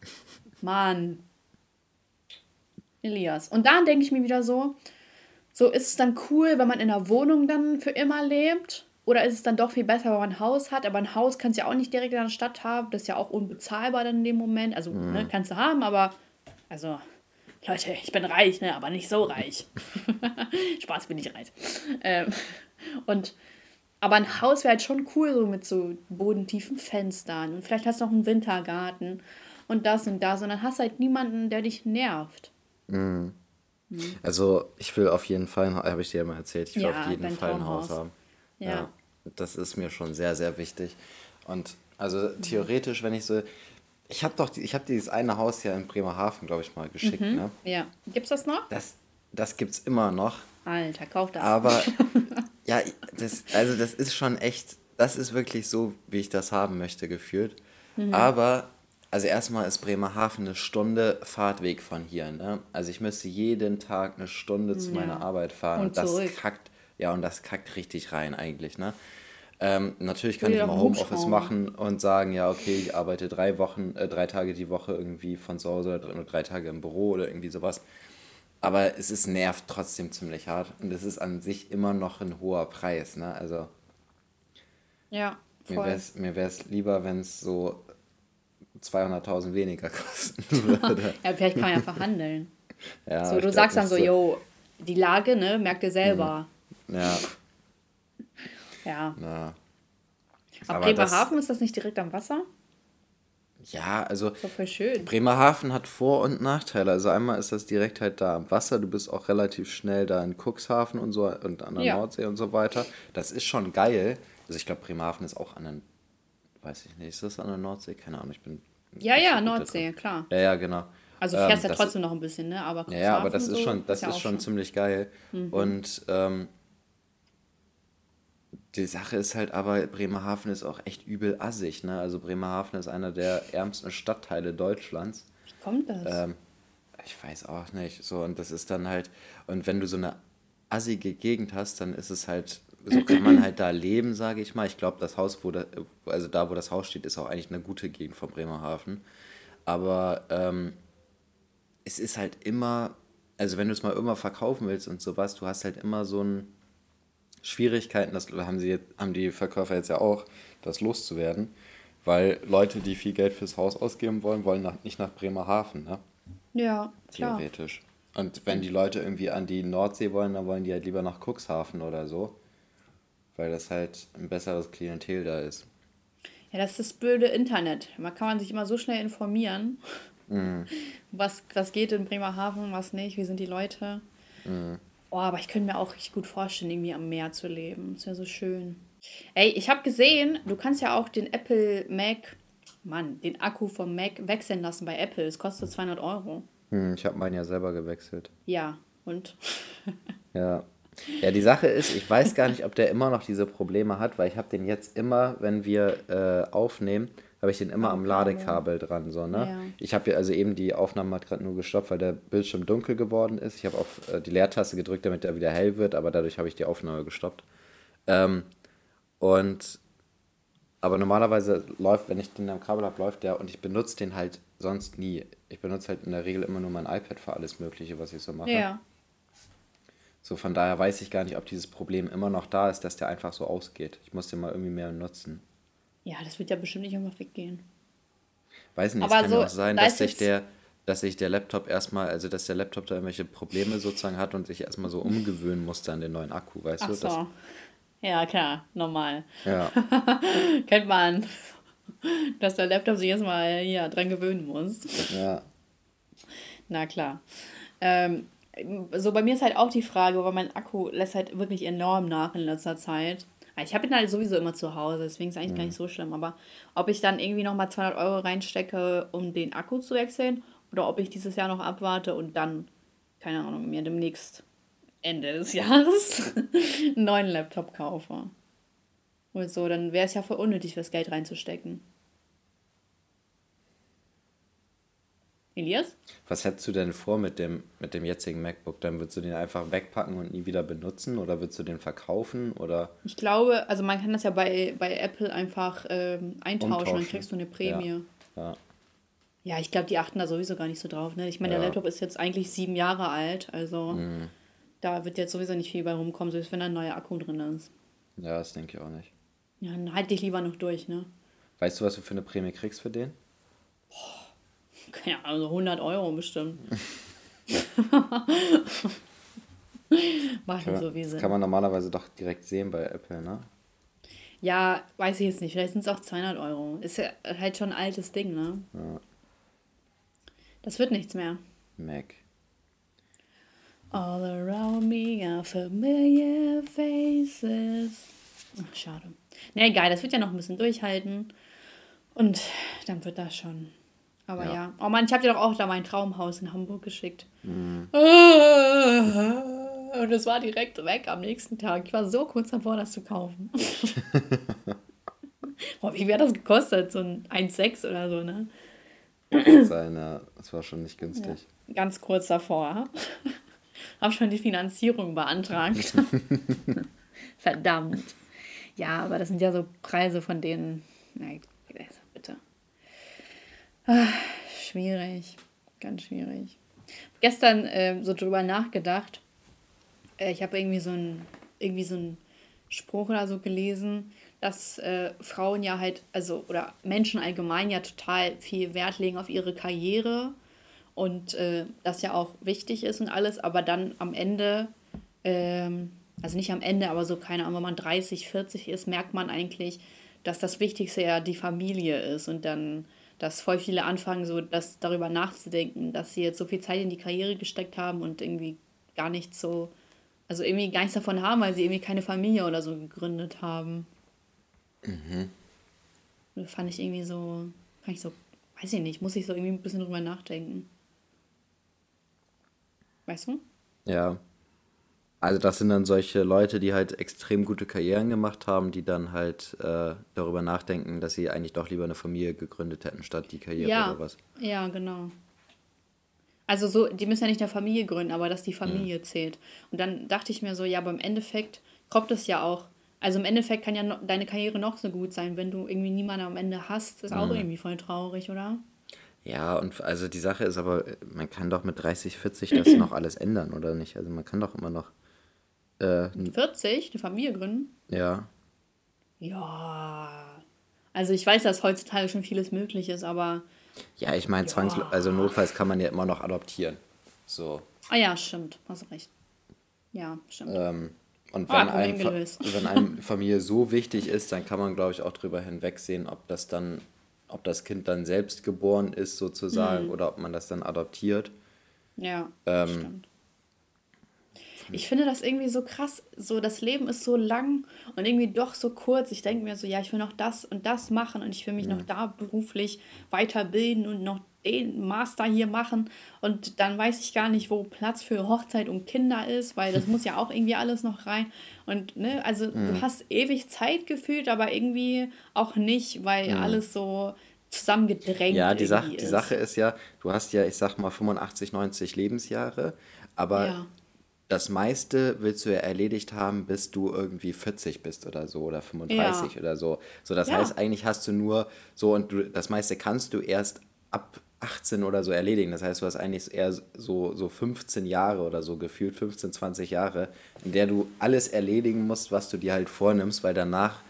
Mann. Elias. Und dann denke ich mir wieder so, so ist es dann cool, wenn man in einer Wohnung dann für immer lebt oder ist es dann doch viel besser, wenn man ein Haus hat? Aber ein Haus kannst du ja auch nicht direkt in der Stadt haben. Das ist ja auch unbezahlbar dann in dem Moment. Also, mhm. ne, kannst du haben, aber also, Leute, ich bin reich, ne, aber nicht so reich. (laughs) Spaß, bin ich reich. Ähm, und aber ein Haus wäre halt schon cool, so mit so bodentiefen Fenstern. Und vielleicht hast du noch einen Wintergarten und das und das. Und dann hast du halt niemanden, der dich nervt. Mhm. Mhm. Also, ich will auf jeden Fall, habe ich dir ja mal erzählt, ich will ja, auf jeden Fall ein Haus haben. Ja. ja. Das ist mir schon sehr, sehr wichtig. Und also theoretisch, wenn ich so. Ich habe doch, ich habe dieses eine Haus ja in Bremerhaven, glaube ich, mal geschickt. Mhm. Ne? Ja. Gibt's das noch? Das, das gibt's immer noch. Alter, kauf das. Aber (laughs) ja, das, also das ist schon echt, das ist wirklich so, wie ich das haben möchte, gefühlt. Mhm. Aber, also erstmal ist Bremerhaven eine Stunde Fahrtweg von hier. Ne? Also ich müsste jeden Tag eine Stunde zu ja. meiner Arbeit fahren. Und, und das zurück. kackt ja, und das kackt richtig rein eigentlich, ne? Ähm, natürlich kann ich mal Homeoffice machen und sagen, ja, okay, ich arbeite drei Wochen, äh, drei Tage die Woche irgendwie von zu Hause oder drei Tage im Büro oder irgendwie sowas. Aber es ist nervt trotzdem ziemlich hart und es ist an sich immer noch ein hoher Preis, ne? Also. Ja. Voll. Mir wäre es lieber, wenn es so 200.000 weniger (laughs) kosten würde. (laughs) ja, vielleicht kann man ja verhandeln. ja, so, du sagst dann so, yo, die Lage, ne, merkt ihr selber. Mhm. Ja. Ja. Na. Aber, Bremerhaven ist das nicht direkt am Wasser? Ja, also Bremerhaven hat Vor- und Nachteile. Also einmal ist das direkt halt da am Wasser. Du bist auch relativ schnell da in Cuxhaven und so und an der ja. Nordsee und so weiter. Das ist schon geil. Also ich glaube, Bremerhaven ist auch an der, weiß ich nicht, ist das an der Nordsee? Keine Ahnung, ich bin. Ja, ja, Nordsee, klar. Ja, ja, genau. Also fährst ähm, ja trotzdem noch ein bisschen, ne? Aber ja, ja, aber das ist so schon, das ist, ja ist schon, schon ziemlich geil. Mhm. Und ähm, die Sache ist halt aber, Bremerhaven ist auch echt übel assig. Ne? Also Bremerhaven ist einer der ärmsten Stadtteile Deutschlands. Wie kommt das? Ähm, ich weiß auch nicht. So, und das ist dann halt, und wenn du so eine assige Gegend hast, dann ist es halt, so kann man halt da leben, sage ich mal. Ich glaube, das Haus, wo da, also da, wo das Haus steht, ist auch eigentlich eine gute Gegend von Bremerhaven. Aber ähm, es ist halt immer, also wenn du es mal immer verkaufen willst und sowas, du hast halt immer so ein Schwierigkeiten, das haben, sie jetzt, haben die Verkäufer jetzt ja auch, das loszuwerden. Weil Leute, die viel Geld fürs Haus ausgeben wollen, wollen nach, nicht nach Bremerhaven, ne? Ja, Theoretisch. Klar. Und wenn die Leute irgendwie an die Nordsee wollen, dann wollen die halt lieber nach Cuxhaven oder so. Weil das halt ein besseres Klientel da ist. Ja, das ist das blöde Internet. Man kann man sich immer so schnell informieren. Mhm. Was, was geht in Bremerhaven, was nicht, wie sind die Leute. Mhm. Oh, aber ich könnte mir auch richtig gut vorstellen, irgendwie am Meer zu leben. Das wäre so schön. Ey, ich habe gesehen, du kannst ja auch den Apple Mac, Mann, den Akku vom Mac wechseln lassen bei Apple. Es kostet 200 Euro. Hm, ich habe meinen ja selber gewechselt. Ja, und? (laughs) ja. Ja, die Sache ist, ich weiß gar nicht, ob der immer noch diese Probleme hat, weil ich habe den jetzt immer, wenn wir äh, aufnehmen, habe ich den immer am Ladekabel dran. So, ne? Ja. Ich habe also eben die Aufnahme hat gerade nur gestoppt, weil der Bildschirm dunkel geworden ist. Ich habe auf äh, die Leertaste gedrückt, damit er wieder hell wird, aber dadurch habe ich die Aufnahme gestoppt. Ähm, und aber normalerweise läuft, wenn ich den am Kabel habe, läuft der und ich benutze den halt sonst nie. Ich benutze halt in der Regel immer nur mein iPad für alles Mögliche, was ich so mache. Ja. So, von daher weiß ich gar nicht, ob dieses Problem immer noch da ist, dass der einfach so ausgeht. Ich muss den mal irgendwie mehr nutzen. Ja, das wird ja bestimmt nicht einfach weggehen. Weiß nicht, Aber es kann so, ja auch sein, dass sich der, dass sich der Laptop erstmal, also dass der Laptop da irgendwelche Probleme sozusagen hat und sich erstmal so umgewöhnen musste an den neuen Akku, weißt Ach du? So. Das, ja, klar, normal. Ja. (laughs) Kennt man, dass der Laptop sich erstmal ja, dran gewöhnen muss. Ja. Na klar. Ähm, so bei mir ist halt auch die Frage, weil mein Akku lässt halt wirklich enorm nach in letzter Zeit. Ich habe ihn halt sowieso immer zu Hause, deswegen ist es eigentlich mhm. gar nicht so schlimm. Aber ob ich dann irgendwie nochmal 200 Euro reinstecke, um den Akku zu wechseln, oder ob ich dieses Jahr noch abwarte und dann, keine Ahnung, mir demnächst Ende des (laughs) Jahres einen neuen Laptop kaufe. Und so, dann wäre es ja voll unnötig, das Geld reinzustecken. Elias? Was hättest du denn vor mit dem, mit dem jetzigen MacBook? Dann würdest du den einfach wegpacken und nie wieder benutzen oder würdest du den verkaufen? Oder? Ich glaube, also man kann das ja bei, bei Apple einfach ähm, eintauschen, Umtauschen. dann kriegst du eine Prämie. Ja, ja. ja ich glaube, die achten da sowieso gar nicht so drauf. Ne? Ich meine, ja. der Laptop ist jetzt eigentlich sieben Jahre alt, also mhm. da wird jetzt sowieso nicht viel bei rumkommen, selbst wenn da ein neuer Akku drin ist. Ja, das denke ich auch nicht. Ja, dann halt dich lieber noch durch, ne? Weißt du, was du für eine Prämie kriegst für den? Boah. Ja, also 100 Euro bestimmt. Macht so wie. Das kann man normalerweise doch direkt sehen bei Apple, ne? Ja, weiß ich jetzt nicht. Vielleicht sind es auch 200 Euro. Ist ja halt schon ein altes Ding, ne? Ja. Das wird nichts mehr. Mac. All around me are familiar faces. Ach, schade. Ne, egal, das wird ja noch ein bisschen durchhalten. Und dann wird das schon. Aber ja. ja. Oh Mann, ich habe dir doch auch da mein Traumhaus in Hamburg geschickt. Mhm. Und es war direkt weg am nächsten Tag. Ich war so kurz davor, das zu kaufen. (laughs) Boah, wie wäre das gekostet? So ein 1,6 oder so, ne? Sein, ja. Das war schon nicht günstig. Ja, ganz kurz davor. (laughs) Hab schon die Finanzierung beantragt. (laughs) Verdammt. Ja, aber das sind ja so Preise, von denen. Nein. Ach, schwierig, ganz schwierig. Gestern äh, so drüber nachgedacht. Äh, ich habe irgendwie so ein irgendwie so Spruch oder so gelesen, dass äh, Frauen ja halt, also oder Menschen allgemein ja total viel Wert legen auf ihre Karriere und äh, das ja auch wichtig ist und alles, aber dann am Ende, ähm, also nicht am Ende, aber so keine Ahnung, wenn man 30, 40 ist, merkt man eigentlich, dass das Wichtigste ja die Familie ist und dann, dass voll viele anfangen, so das darüber nachzudenken, dass sie jetzt so viel Zeit in die Karriere gesteckt haben und irgendwie gar nichts so, also irgendwie gar nichts davon haben, weil sie irgendwie keine Familie oder so gegründet haben. Mhm. Das fand ich irgendwie so, fand ich so, weiß ich nicht, muss ich so irgendwie ein bisschen drüber nachdenken. Weißt du? Ja. Also das sind dann solche Leute, die halt extrem gute Karrieren gemacht haben, die dann halt äh, darüber nachdenken, dass sie eigentlich doch lieber eine Familie gegründet hätten, statt die Karriere ja. oder was. Ja, genau. Also so, die müssen ja nicht eine Familie gründen, aber dass die Familie mhm. zählt. Und dann dachte ich mir so, ja, aber im Endeffekt kommt es ja auch. Also im Endeffekt kann ja no, deine Karriere noch so gut sein, wenn du irgendwie niemanden am Ende hast, ist auch mhm. irgendwie voll traurig, oder? Ja, und also die Sache ist aber, man kann doch mit 30, 40 das noch (clears throat) alles ändern, oder nicht? Also man kann doch immer noch. Äh, 40? Eine Familie gründen? Ja. Ja. Also ich weiß, dass heutzutage schon vieles möglich ist, aber. Ja, ich meine, ja. also notfalls kann man ja immer noch adoptieren. So. Ah ja, stimmt, hast recht. Ja, stimmt. Ähm, und wenn, oh, einem, wenn einem (laughs) Familie so wichtig ist, dann kann man, glaube ich, auch drüber hinwegsehen, ob das dann ob das Kind dann selbst geboren ist sozusagen mhm. oder ob man das dann adoptiert. Ja, ähm, stimmt. Ich finde das irgendwie so krass, so das Leben ist so lang und irgendwie doch so kurz. Ich denke mir so, ja, ich will noch das und das machen und ich will mich mhm. noch da beruflich weiterbilden und noch den Master hier machen und dann weiß ich gar nicht, wo Platz für Hochzeit und Kinder ist, weil das (laughs) muss ja auch irgendwie alles noch rein. Und ne, also mhm. du hast ewig Zeit gefühlt, aber irgendwie auch nicht, weil mhm. alles so zusammengedrängt Ja, die, Sache, ist. die Sache ist ja, du hast ja, ich sag mal, 85, 90 Lebensjahre, aber ja. Das meiste willst du ja erledigt haben, bis du irgendwie 40 bist oder so oder 35 ja. oder so. So, das ja. heißt, eigentlich hast du nur so und du, das meiste kannst du erst ab 18 oder so erledigen. Das heißt, du hast eigentlich eher so, so 15 Jahre oder so gefühlt, 15, 20 Jahre, in der du alles erledigen musst, was du dir halt vornimmst, weil danach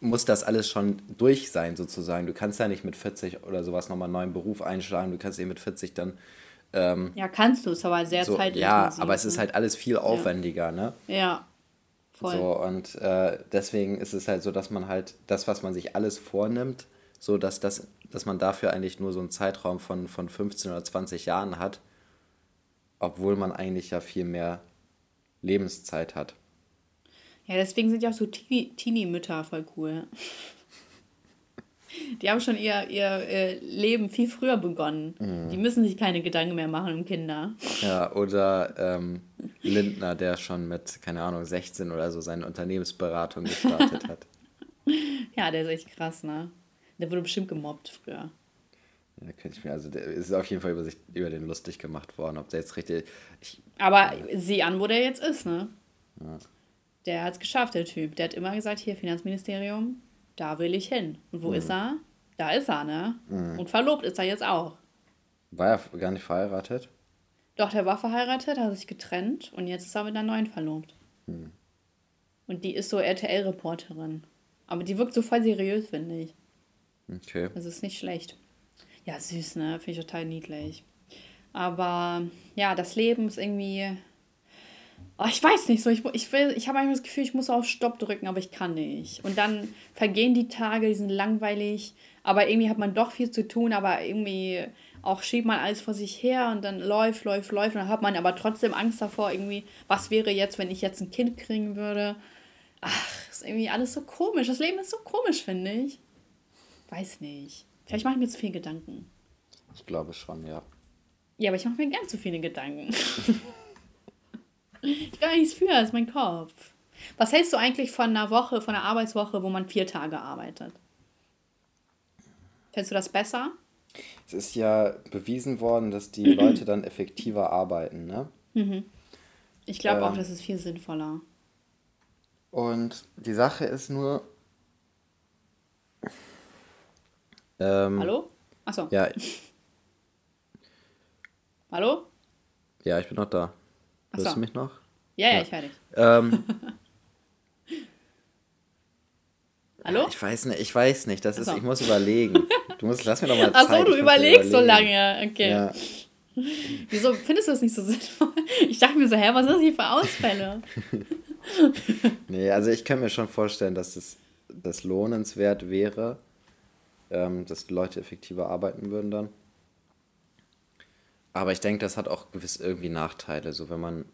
muss das alles schon durch sein, sozusagen. Du kannst ja nicht mit 40 oder sowas nochmal einen neuen Beruf einschlagen. Du kannst eben mit 40 dann. Ähm, ja, kannst du, es aber sehr so, Ja, aber es ist ne? halt alles viel aufwendiger, ja. ne? Ja. Voll. So, und äh, deswegen ist es halt so, dass man halt das, was man sich alles vornimmt, so dass, das, dass man dafür eigentlich nur so einen Zeitraum von, von 15 oder 20 Jahren hat, obwohl man eigentlich ja viel mehr Lebenszeit hat. Ja, deswegen sind ja auch so Teenie-Mütter voll cool. Die haben schon ihr, ihr äh, Leben viel früher begonnen. Mhm. Die müssen sich keine Gedanken mehr machen um Kinder. Ja, oder ähm, Lindner, der schon mit, keine Ahnung, 16 oder so seine Unternehmensberatung gestartet hat. (laughs) ja, der ist echt krass, ne? Der wurde bestimmt gemobbt früher. Ja, könnte ich mir, also der ist auf jeden Fall über, sich, über den lustig gemacht worden, ob der jetzt richtig. Ich, Aber sieh an, wo der jetzt ist, ne? Ja der hat es geschafft, der Typ. Der hat immer gesagt, hier Finanzministerium, da will ich hin. Und wo mhm. ist er? Da ist er, ne? Mhm. Und verlobt ist er jetzt auch. War er gar nicht verheiratet? Doch, der war verheiratet, hat sich getrennt und jetzt ist er mit einer neuen verlobt. Mhm. Und die ist so RTL-Reporterin. Aber die wirkt so voll seriös, finde ich. Okay. Das ist nicht schlecht. Ja, süß, ne? Finde ich total niedlich. Aber ja, das Leben ist irgendwie Oh, ich weiß nicht so. Ich, ich, will, ich habe eigentlich das Gefühl, ich muss auf Stopp drücken, aber ich kann nicht. Und dann vergehen die Tage, die sind langweilig, aber irgendwie hat man doch viel zu tun, aber irgendwie auch schiebt man alles vor sich her und dann läuft, läuft, läuft. Und dann hat man aber trotzdem Angst davor, irgendwie, was wäre jetzt, wenn ich jetzt ein Kind kriegen würde. Ach, ist irgendwie alles so komisch. Das Leben ist so komisch, finde ich. Weiß nicht. Vielleicht mache ich mir zu viele Gedanken. Ich glaube schon, ja. Ja, aber ich mache mir gern zu viele Gedanken. (laughs) Ich kann nichts für, das ist mein Kopf. Was hältst du eigentlich von einer Woche, von einer Arbeitswoche, wo man vier Tage arbeitet? Findest du das besser? Es ist ja bewiesen worden, dass die (clears throat) Leute dann effektiver arbeiten, ne? Mhm. Ich glaube ähm, auch, das ist viel sinnvoller. Und die Sache ist nur. Ähm, Hallo? Achso. Ja. (laughs) Hallo? Ja, ich bin noch da. Hörst so. du mich noch? Ja, ja, ja. ich höre dich. Ähm, (laughs) Hallo? Ich weiß nicht, ich weiß nicht. Das ist, ich muss überlegen. Du musst, lass mir doch mal Zeit. Achso, du überlegst so lange. Okay. Ja. (laughs) Wieso findest du das nicht so (laughs) sinnvoll? Ich dachte mir so, hä, was ist das hier für Ausfälle? nee, also ich kann mir schon vorstellen, dass es das lohnenswert wäre, ähm, dass Leute effektiver arbeiten würden dann. Aber ich denke, das hat auch gewiss irgendwie Nachteile. So, wenn man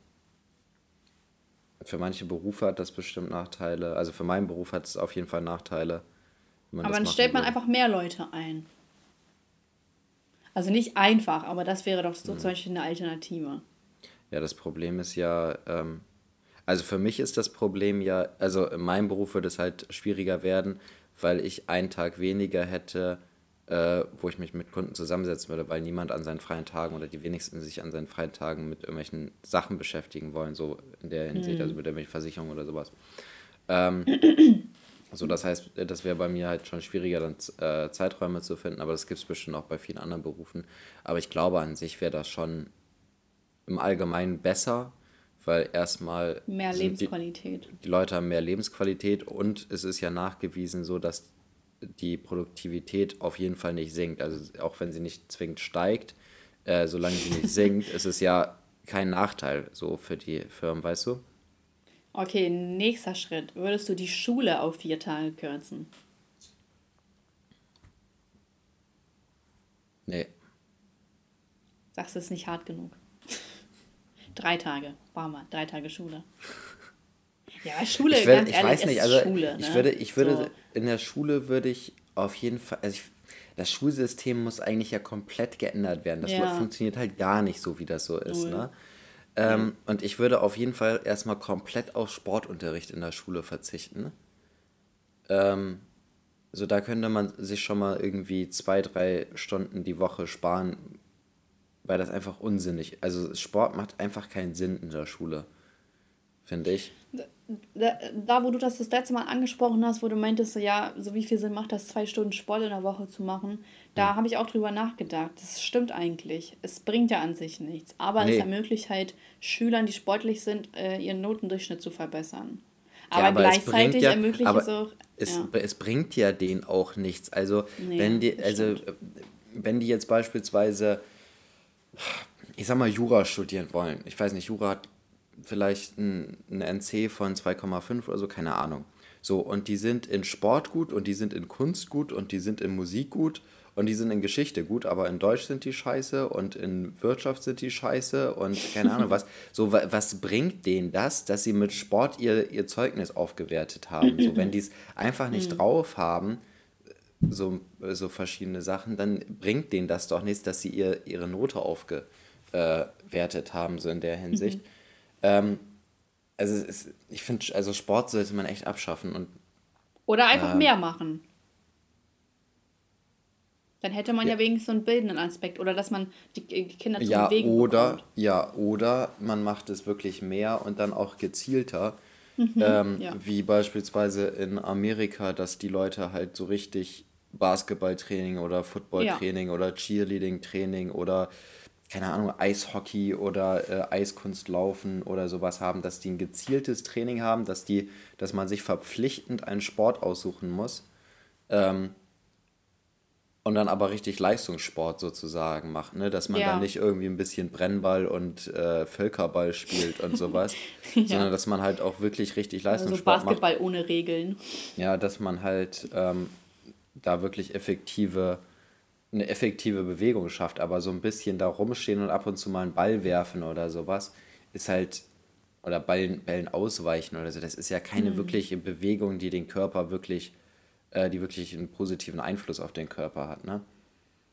für manche Berufe hat das bestimmt Nachteile. Also für meinen Beruf hat es auf jeden Fall Nachteile. Aber dann stellt man will. einfach mehr Leute ein. Also nicht einfach, aber das wäre doch so hm. zum Beispiel eine Alternative. Ja, das Problem ist ja, ähm, also für mich ist das Problem ja, also in meinem Beruf würde es halt schwieriger werden, weil ich einen Tag weniger hätte, äh, wo ich mich mit Kunden zusammensetzen würde, weil niemand an seinen freien Tagen oder die wenigsten sich an seinen freien Tagen mit irgendwelchen Sachen beschäftigen wollen, so in der Hinsicht, mhm. also mit irgendwelchen Versicherungen oder sowas. Ähm, (clears throat) so, das heißt, das wäre bei mir halt schon schwieriger, dann äh, Zeiträume zu finden, aber das gibt es bestimmt auch bei vielen anderen Berufen. Aber ich glaube, an sich wäre das schon im Allgemeinen besser, weil erstmal. Mehr Lebensqualität. Die, die Leute haben mehr Lebensqualität und es ist ja nachgewiesen so, dass die Produktivität auf jeden Fall nicht sinkt. Also auch wenn sie nicht zwingend steigt, äh, solange sie nicht (laughs) sinkt, ist es ja kein Nachteil so für die Firmen, weißt du? Okay, nächster Schritt. Würdest du die Schule auf vier Tage kürzen? Nee. Sagst du, es ist nicht hart genug? (laughs) drei Tage. War mal, drei Tage Schule. (laughs) Ja, Schule, ich, will, ich weiß nicht, also Schule, ne? ich würde, ich würde so. In der Schule würde ich auf jeden Fall, also ich, das Schulsystem muss eigentlich ja komplett geändert werden. Das ja. funktioniert halt gar nicht so, wie das so ist. Ne? Ähm, ja. Und ich würde auf jeden Fall erstmal komplett auf Sportunterricht in der Schule verzichten. Ähm, so da könnte man sich schon mal irgendwie zwei, drei Stunden die Woche sparen, weil das einfach unsinnig. Also Sport macht einfach keinen Sinn in der Schule, finde ich da, wo du das das letzte Mal angesprochen hast, wo du meintest, so, ja, so wie viel Sinn macht das, zwei Stunden Sport in der Woche zu machen, da ja. habe ich auch drüber nachgedacht. Das stimmt eigentlich. Es bringt ja an sich nichts. Aber nee. es ermöglicht halt Schülern, die sportlich sind, äh, ihren Notendurchschnitt zu verbessern. Aber, ja, aber gleichzeitig ja, ermöglicht aber es auch. Es, ja. es bringt ja denen auch nichts. Also, nee, wenn die, also, wenn die jetzt beispielsweise, ich sag mal, Jura studieren wollen, ich weiß nicht, Jura hat vielleicht ein, ein NC von 2,5 oder so, keine Ahnung. So, und die sind in Sport gut und die sind in Kunst gut und die sind in Musik gut und die sind in Geschichte gut, aber in Deutsch sind die scheiße und in Wirtschaft sind die scheiße und keine Ahnung was. So, was bringt denen das, dass sie mit Sport ihr, ihr Zeugnis aufgewertet haben? So, wenn die es einfach nicht mhm. drauf haben, so, so verschiedene Sachen, dann bringt denen das doch nichts, dass sie ihr, ihre Note aufgewertet haben, so in der Hinsicht. Mhm. Ähm, also es, ich finde, also Sport sollte man echt abschaffen und oder einfach äh, mehr machen. Dann hätte man ja, ja wenigstens so einen bildenden Aspekt oder dass man die Kinder zu ja, bewegen oder bekommt. Ja, oder man macht es wirklich mehr und dann auch gezielter. Mhm, ähm, ja. Wie beispielsweise in Amerika, dass die Leute halt so richtig Basketballtraining oder Footballtraining ja. oder Cheerleading-Training oder keine Ahnung, Eishockey oder äh, Eiskunstlaufen oder sowas haben, dass die ein gezieltes Training haben, dass, die, dass man sich verpflichtend einen Sport aussuchen muss ähm, und dann aber richtig Leistungssport sozusagen macht, ne? dass man ja. dann nicht irgendwie ein bisschen Brennball und äh, Völkerball spielt und sowas, (laughs) ja. sondern dass man halt auch wirklich richtig also Leistungssport also Basketball macht. ohne Regeln. Ja, dass man halt ähm, da wirklich effektive eine effektive Bewegung schafft, aber so ein bisschen da rumstehen und ab und zu mal einen Ball werfen oder sowas, ist halt, oder Ballen, Bällen ausweichen oder so, das ist ja keine mhm. wirkliche Bewegung, die den Körper wirklich, äh, die wirklich einen positiven Einfluss auf den Körper hat, ne?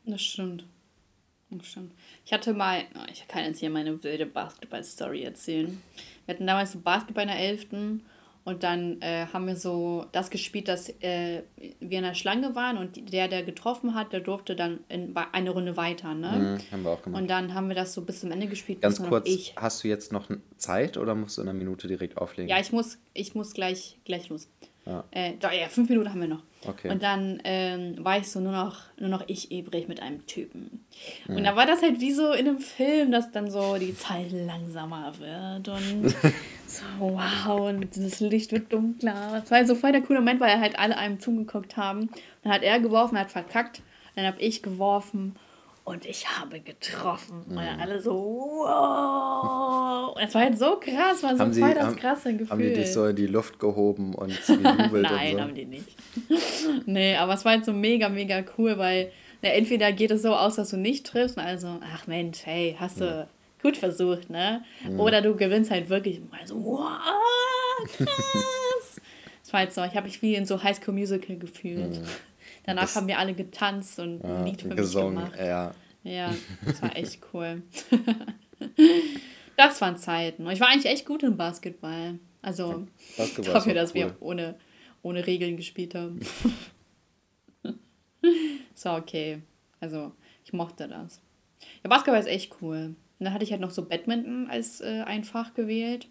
Das stimmt. Das stimmt. Ich hatte mal, ich kann jetzt hier meine wilde Basketball-Story erzählen. Wir hatten damals Basketball in der 11. Und dann äh, haben wir so das gespielt, dass äh, wir in der Schlange waren und der, der getroffen hat, der durfte dann in, eine Runde weiter. Ne? Mhm, haben wir auch gemacht. Und dann haben wir das so bis zum Ende gespielt. Ganz kurz, hast du jetzt noch Zeit oder musst du in einer Minute direkt auflegen? Ja, ich muss, ich muss gleich, gleich los. Ja. Äh, ja, fünf Minuten haben wir noch. Okay. Und dann ähm, war ich so nur noch, nur noch ich übrig mit einem Typen. Mhm. Und da war das halt wie so in einem Film, dass dann so die Zeit langsamer wird und (laughs) so, wow, und das Licht wird dunkler. Das war so voll der coole Moment, weil halt alle einem zugeguckt haben. Dann hat er geworfen, er hat verkackt. Dann habe ich geworfen und ich habe getroffen. Mhm. Und alle so, wow. Es war halt so krass, war so haben voll das haben, krasse Gefühl. Haben die dich so in die Luft gehoben und gejubelt (laughs) Nein, und so? haben die nicht. (laughs) nee, aber es war halt so mega, mega cool, weil na, entweder geht es so aus, dass du nicht triffst, also, ach Mensch, hey, hast du ja. gut versucht, ne? Mhm. Oder du gewinnst halt wirklich mal so, wow, krass. (laughs) das war halt so, ich habe mich wie in so High School Musical gefühlt. Mhm. Danach das, haben wir alle getanzt und ein Lied für gesungen, mich gemacht. Ja. ja, das war echt cool. (laughs) das waren Zeiten. Ich war eigentlich echt gut im Basketball. Also Basketball dafür, dass cool. wir ohne, ohne Regeln gespielt haben. (laughs) so okay. Also ich mochte das. Ja, Basketball ist echt cool. Und dann hatte ich halt noch so Badminton als äh, ein Fach gewählt.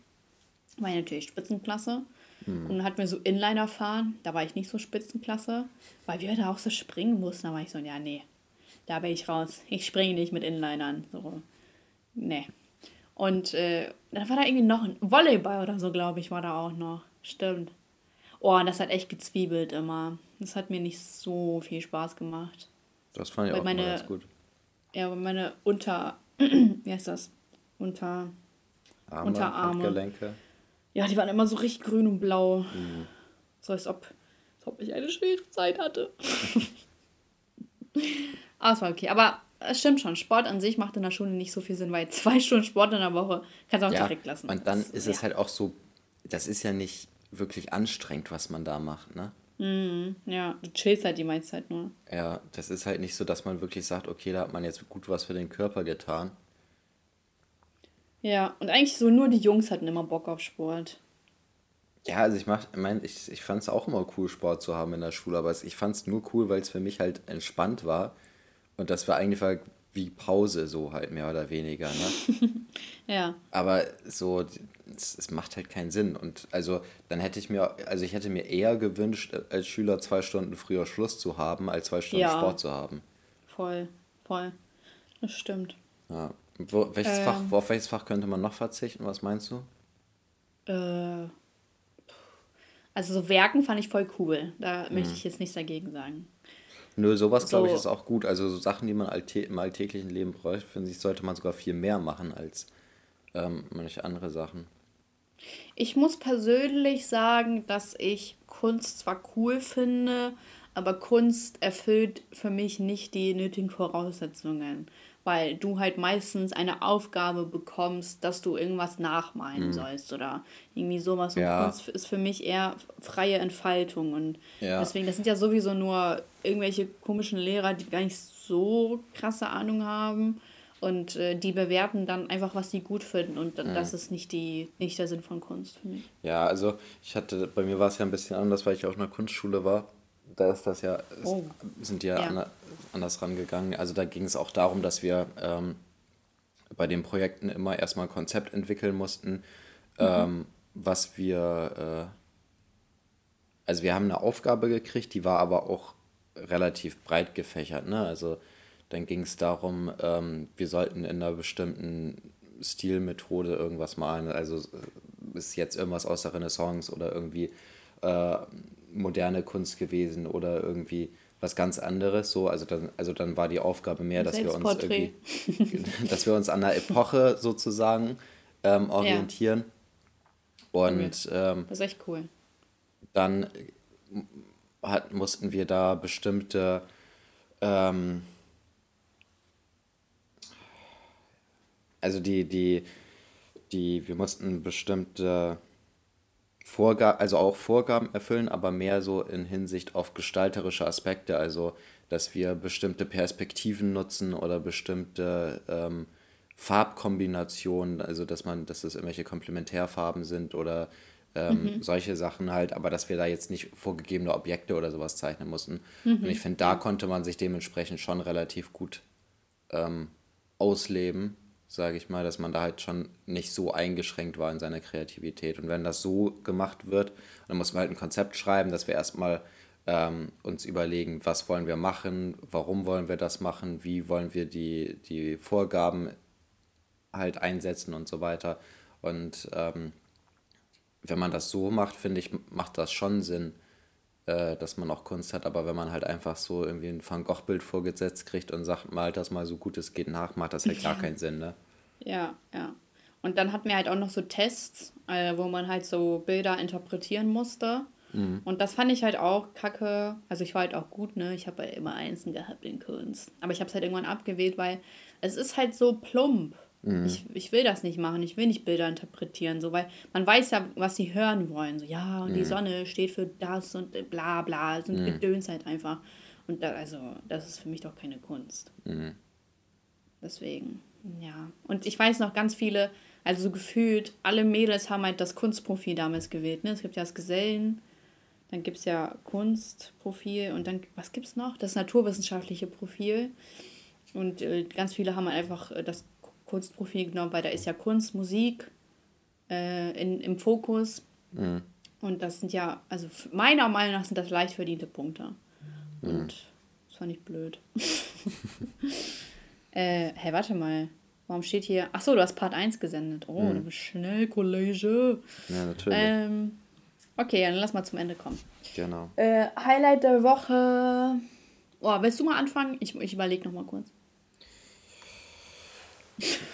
War ja natürlich Spitzenklasse. Mhm. Und dann hatten wir so Inliner fahren. Da war ich nicht so Spitzenklasse, weil wir da auch so springen mussten. Da war ich so, ja, nee, da bin ich raus. Ich springe nicht mit Inlinern. So, nee. Und äh, dann war da irgendwie noch ein Volleyball oder so, glaube ich, war da auch noch. Stimmt. Oh, und das hat echt gezwiebelt immer. Das hat mir nicht so viel Spaß gemacht. Das fand ich weil auch meine, ganz gut. Ja, meine Unter... (clears throat) wie heißt das? Unter... Arme, Unterarme. Handgelenke. Ja, die waren immer so richtig grün und blau. Mhm. So als ob, als ob ich eine schwere Zeit hatte. Aber (laughs) es war okay. Aber es stimmt schon, Sport an sich macht in der Schule nicht so viel Sinn, weil zwei Stunden Sport in der Woche kannst du auch ja, direkt lassen. Und dann ist ja. es halt auch so, das ist ja nicht wirklich anstrengend, was man da macht, ne? Mm, ja, du chillst halt die meiste Zeit nur. Ja, das ist halt nicht so, dass man wirklich sagt, okay, da hat man jetzt gut was für den Körper getan. Ja, und eigentlich so nur die Jungs hatten immer Bock auf Sport. Ja, also ich mach, ich, mein, ich, ich fand es auch immer cool, Sport zu haben in der Schule, aber ich fand es nur cool, weil es für mich halt entspannt war. Und das war eigentlich wie Pause, so halt mehr oder weniger. Ne? (laughs) ja. Aber so, es, es macht halt keinen Sinn. Und also dann hätte ich mir, also ich hätte mir eher gewünscht, als Schüler zwei Stunden früher Schluss zu haben, als zwei Stunden ja. Sport zu haben. Voll, voll. Das stimmt. Ja. Wo, welches ähm, Fach, auf welches Fach könnte man noch verzichten? Was meinst du? Äh, also so Werken fand ich voll cool. Da mhm. möchte ich jetzt nichts dagegen sagen. Nö, sowas glaube ich ist auch gut. Also so Sachen, die man im alltäglichen Leben bräuchte, finde ich, sollte man sogar viel mehr machen als ähm, manche andere Sachen. Ich muss persönlich sagen, dass ich Kunst zwar cool finde, aber Kunst erfüllt für mich nicht die nötigen Voraussetzungen weil du halt meistens eine Aufgabe bekommst, dass du irgendwas nachmalen mhm. sollst oder irgendwie sowas. Und ja. Kunst ist für mich eher freie Entfaltung und ja. deswegen, das sind ja sowieso nur irgendwelche komischen Lehrer, die gar nicht so krasse Ahnung haben und äh, die bewerten dann einfach, was sie gut finden und mhm. das ist nicht, die, nicht der Sinn von Kunst für mich. Ja, also ich hatte, bei mir war es ja ein bisschen anders, weil ich auch in der Kunstschule war da ist das ja, oh. sind die ja, ja. anders rangegangen. Also da ging es auch darum, dass wir ähm, bei den Projekten immer erstmal ein Konzept entwickeln mussten, mhm. ähm, was wir, äh, also wir haben eine Aufgabe gekriegt, die war aber auch relativ breit gefächert. Ne? Also dann ging es darum, ähm, wir sollten in einer bestimmten Stilmethode irgendwas malen. Also äh, ist jetzt irgendwas aus der Renaissance oder irgendwie äh, moderne Kunst gewesen oder irgendwie was ganz anderes. So, also dann, also dann war die Aufgabe mehr, dass wir uns irgendwie, (laughs) dass wir uns an der Epoche sozusagen ähm, orientieren. Ja. Und ähm, das ist echt cool. Dann hat, mussten wir da bestimmte ähm, also die, die, die, wir mussten bestimmte Vorgaben, also auch Vorgaben erfüllen, aber mehr so in Hinsicht auf gestalterische Aspekte, also dass wir bestimmte Perspektiven nutzen oder bestimmte ähm, Farbkombinationen, also dass man, dass es irgendwelche Komplementärfarben sind oder ähm, mhm. solche Sachen halt, aber dass wir da jetzt nicht vorgegebene Objekte oder sowas zeichnen mussten. Mhm. Und ich finde, da konnte man sich dementsprechend schon relativ gut ähm, ausleben sage ich mal, dass man da halt schon nicht so eingeschränkt war in seiner Kreativität. Und wenn das so gemacht wird, dann muss man halt ein Konzept schreiben, dass wir erstmal ähm, uns überlegen, was wollen wir machen, warum wollen wir das machen, wie wollen wir die, die Vorgaben halt einsetzen und so weiter. Und ähm, wenn man das so macht, finde ich, macht das schon Sinn, äh, dass man auch Kunst hat, aber wenn man halt einfach so irgendwie ein Van Gogh-Bild vorgesetzt kriegt und sagt, malt das mal so gut es geht nach, macht das halt gar keinen Sinn, ne? Ja, ja. Und dann hatten wir halt auch noch so Tests, äh, wo man halt so Bilder interpretieren musste. Mhm. Und das fand ich halt auch kacke. Also ich war halt auch gut, ne? Ich habe ja immer Einsen gehabt in Kunst. Aber ich habe es halt irgendwann abgewählt, weil es ist halt so plump. Mhm. Ich, ich will das nicht machen. Ich will nicht Bilder interpretieren, so, weil man weiß ja, was sie hören wollen. So, ja, und mhm. die Sonne steht für das und bla bla. Es sind mhm. Gedöns halt einfach. Und da, also, das ist für mich doch keine Kunst. Mhm. Deswegen, ja. Und ich weiß noch ganz viele, also so gefühlt, alle Mädels haben halt das Kunstprofil damals gewählt. Ne? Es gibt ja das Gesellen, dann gibt es ja Kunstprofil und dann, was gibt es noch? Das naturwissenschaftliche Profil. Und äh, ganz viele haben einfach äh, das Kunstprofil genommen, weil da ist ja Kunst, Musik äh, in, im Fokus. Mhm. Und das sind ja, also meiner Meinung nach sind das leicht verdiente Punkte. Mhm. Und das fand ich blöd. (laughs) äh, hey, warte mal. Warum steht hier. Achso, du hast Part 1 gesendet. Oh, mhm. du bist schnell, Kollege. Ja, natürlich. Ähm, okay, dann lass mal zum Ende kommen. Genau. Äh, Highlight der Woche. Oh, willst du mal anfangen? Ich, ich überlege nochmal kurz.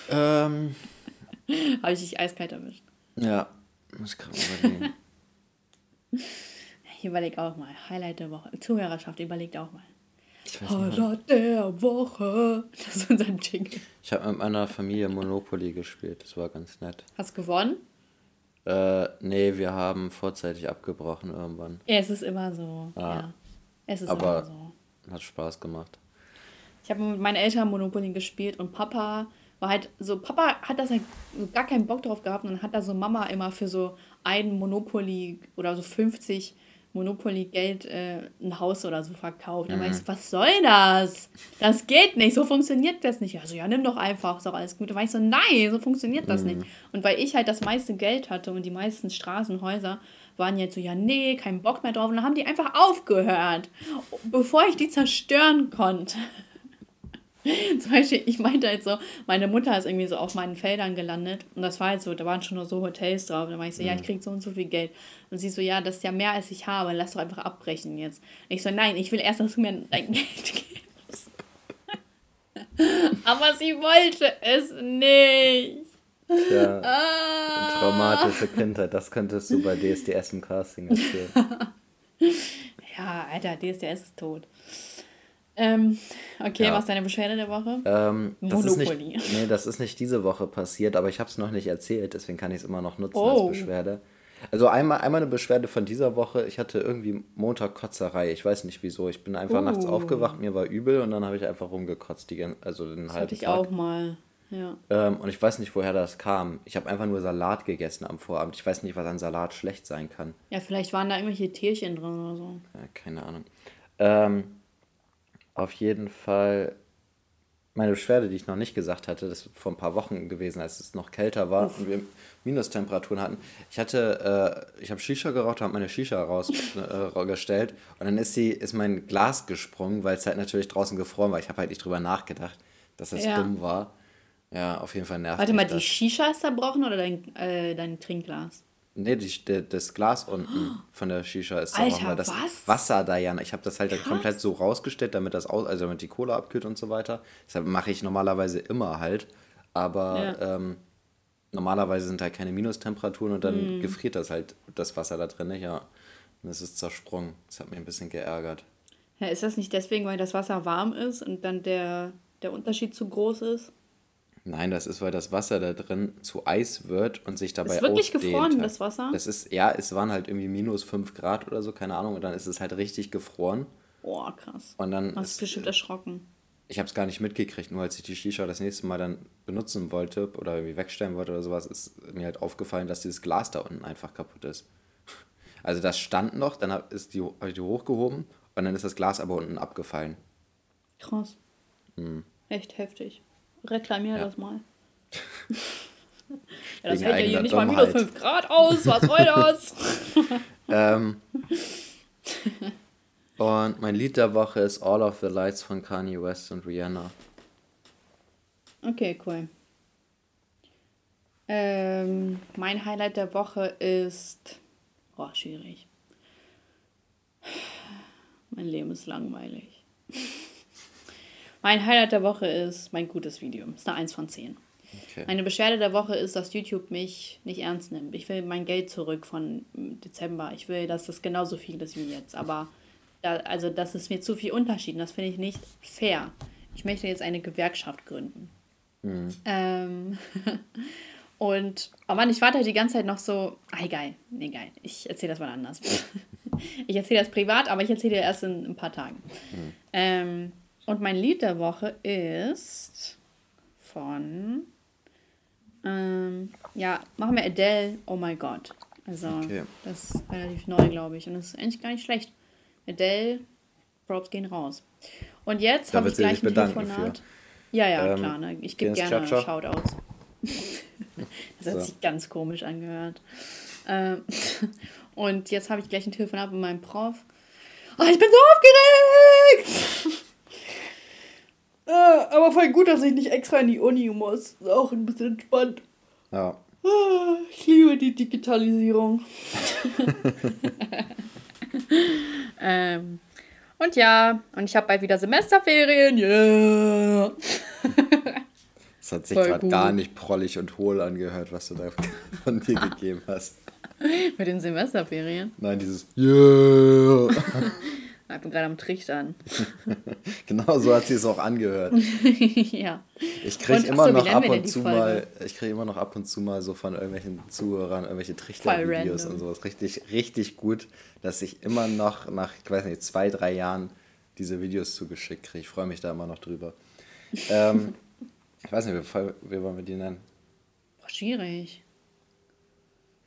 Ähm. (laughs) Habe ich dich eiskalt erwischt. Ja, muss ich gerade überlegen. (laughs) ich überlege auch mal. Highlight der Woche. Zuhörerschaft, überlegt auch mal. Highlight der Woche. Das ist unser Jingle. Ich habe mit meiner Familie Monopoly gespielt. Das war ganz nett. Hast du gewonnen? Äh, nee, wir haben vorzeitig abgebrochen irgendwann. Ja, es ist immer so. Ah. Ja. Es ist Aber immer so. Hat Spaß gemacht. Ich habe mit meinen Eltern Monopoly gespielt und Papa war halt so, Papa hat das halt gar keinen Bock drauf gehabt und dann hat da so Mama immer für so ein Monopoly oder so 50 Monopoly-Geld äh, ein Haus oder so verkauft. Dann mhm. war ich so, was soll das? Das geht nicht, so funktioniert das nicht. Also ja, nimm doch einfach, ist doch alles gut. Da war ich so, nein, so funktioniert das mhm. nicht. Und weil ich halt das meiste Geld hatte und die meisten Straßenhäuser waren jetzt so, ja, nee, kein Bock mehr drauf. Und dann haben die einfach aufgehört, bevor ich die zerstören konnte. (laughs) Zum Beispiel, ich meinte halt so, meine Mutter ist irgendwie so auf meinen Feldern gelandet und das war halt so, da waren schon nur so Hotels drauf. Und dann war ich so, mhm. ja, ich mhm. krieg so und so viel Geld. Und sie so, ja, das ist ja mehr als ich habe, lass doch einfach abbrechen jetzt. Und ich so, nein, ich will erst, dass du mir dein (laughs) Geld gibst. (laughs) Aber sie wollte es nicht. Tja, ah. traumatische Kindheit, das könntest du bei DSDS im Casting erzählen. ja, Alter, DSDS ist tot. Ähm, okay, ja. was ist deine Beschwerde der Woche? Ähm, das Monopoly. Ist nicht, (laughs) nee, das ist nicht diese Woche passiert, aber ich habe es noch nicht erzählt, deswegen kann ich es immer noch nutzen oh. als Beschwerde. Also einmal, einmal eine Beschwerde von dieser Woche. Ich hatte irgendwie Montag Kotzerei. Ich weiß nicht wieso. Ich bin einfach uh. nachts oh. aufgewacht, mir war übel und dann habe ich einfach rumgekotzt. Die, also den das halben hatte ich Tag. auch mal. Ja. Ähm, und ich weiß nicht, woher das kam. Ich habe einfach nur Salat gegessen am Vorabend. Ich weiß nicht, was an Salat schlecht sein kann. Ja, vielleicht waren da irgendwelche Tierchen drin oder so. Ja, keine Ahnung. Ähm, auf jeden Fall meine Beschwerde, die ich noch nicht gesagt hatte, das ist vor ein paar Wochen gewesen, als es noch kälter war Uff. und wir Minustemperaturen hatten. Ich hatte, äh, ich habe Shisha geraucht, habe meine Shisha rausgestellt äh, und dann ist sie, ist mein Glas gesprungen, weil es halt natürlich draußen gefroren war. Ich habe halt nicht drüber nachgedacht, dass das ja. dumm war. Ja, auf jeden Fall nervt Warte mal, das. die Shisha ist zerbrochen oder dein, äh, dein Trinkglas? Nee, die, das Glas unten von der Shisha ist Alter, auch weil das was? Wasser da ja. Ich habe das halt Krass. komplett so rausgestellt, damit das aus, also damit die Cola abkühlt und so weiter. Deshalb mache ich normalerweise immer halt. Aber ja. ähm, normalerweise sind halt keine Minustemperaturen und dann mm. gefriert das halt das Wasser da drin nicht, ja. Und es ist zersprungen. Das hat mich ein bisschen geärgert. Ja, ist das nicht deswegen, weil das Wasser warm ist und dann der, der Unterschied zu groß ist? Nein, das ist, weil das Wasser da drin zu Eis wird und sich dabei ist wirklich gefroren, das Wasser? Das ist, ja, es waren halt irgendwie minus 5 Grad oder so, keine Ahnung, und dann ist es halt richtig gefroren. Boah, krass. Und dann Hast ist, bestimmt erschrocken. Ich habe es gar nicht mitgekriegt, nur als ich die Shisha das nächste Mal dann benutzen wollte oder irgendwie wegstellen wollte oder sowas, ist mir halt aufgefallen, dass dieses Glas da unten einfach kaputt ist. (laughs) Also das stand noch, dann habe ich die hochgehoben und dann ist das Glas aber unten abgefallen. Krass. Mhm. Echt heftig. Reklamier ja. das mal. (laughs) ja, das hält ja hier nicht mal minus 5 Grad aus. Was soll das? (laughs) ähm, und mein Lied der Woche ist All of the Lights von Kanye West und Rihanna. Okay, cool. Ähm, mein Highlight der Woche ist. Oh, schwierig. Mein Leben ist langweilig. Mein Highlight der Woche ist mein gutes Video. Ist eine 1 von 10. Okay. Meine Beschwerde der Woche ist, dass YouTube mich nicht ernst nimmt. Ich will mein Geld zurück von Dezember. Ich will, dass das genauso viel ist wie jetzt. Aber da, also das ist mir zu viel Unterschied. Und das finde ich nicht fair. Ich möchte jetzt eine Gewerkschaft gründen. Mhm. Ähm, (laughs) und, oh Mann, ich warte die ganze Zeit noch so, ah, egal, nee, egal, ich erzähle das mal anders. (laughs) ich erzähle das privat, aber ich erzähle dir erst in, in, ein paar Tagen. Mhm. Ähm, und mein Lied der Woche ist von, ähm, ja, machen wir Adele, Oh My God. Also, okay. das ist relativ neu, glaube ich. Und das ist eigentlich gar nicht schlecht. Adele, Props gehen raus. Und jetzt habe ich gleich ein Telefonat. Für. Ja, ja, ähm, klar. Ne? Ich gebe gerne Chacha? Shoutouts. (laughs) das hat so. sich ganz komisch angehört. Ähm, (laughs) und jetzt habe ich gleich ein Telefonat mit meinem Prof. Oh, ich bin so aufgeregt! (laughs) äh, aber voll gut, dass ich nicht extra in die Uni muss. Ist auch ein bisschen entspannt. Ja. Ah, ich liebe die Digitalisierung. (laughs) ähm, und ja, und ich habe bald wieder Semesterferien. Yeah. Das hat sich gerade gar nicht prollig und hohl angehört, was du da (laughs) von dir gegeben hast. Mit den Semesterferien? Nein, dieses Yeah. (laughs) (laughs) Ich bin gerade am Trichtern. (laughs) genau so hat sie es auch angehört. (laughs) ja. Ich kriege immer so, noch ab und zu mal, ich kriege immer noch ab und zu mal so von irgendwelchen Zuhörern irgendwelche Trichtervideos und sowas. Richtig, richtig gut, dass ich immer noch nach, ich weiß nicht, zwei, drei Jahren diese Videos zugeschickt kriege. Ich freue mich da immer noch drüber. ähm, ich weiß nicht, wie, wie wollen wir die nennen? Boah, schwierig.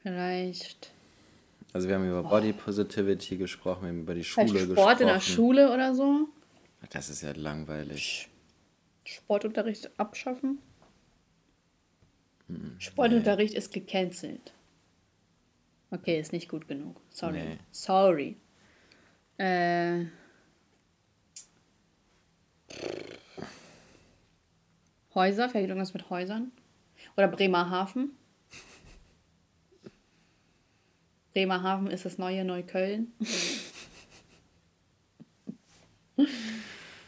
Vielleicht. Also wir haben über Body Positivity gesprochen, wir haben über die Schule Sport gesprochen. Sport in der Schule oder so? Das ist ja langweilig. Sportunterricht abschaffen? Hm, Sportunterricht nee. ist gecancelt. Okay, ist nicht gut genug. Sorry. Nee. Sorry. Äh. Häuser, vielleicht irgendwas mit Häusern? Oder Bremerhaven? Bremerhaven ist das neue Neukölln. (laughs)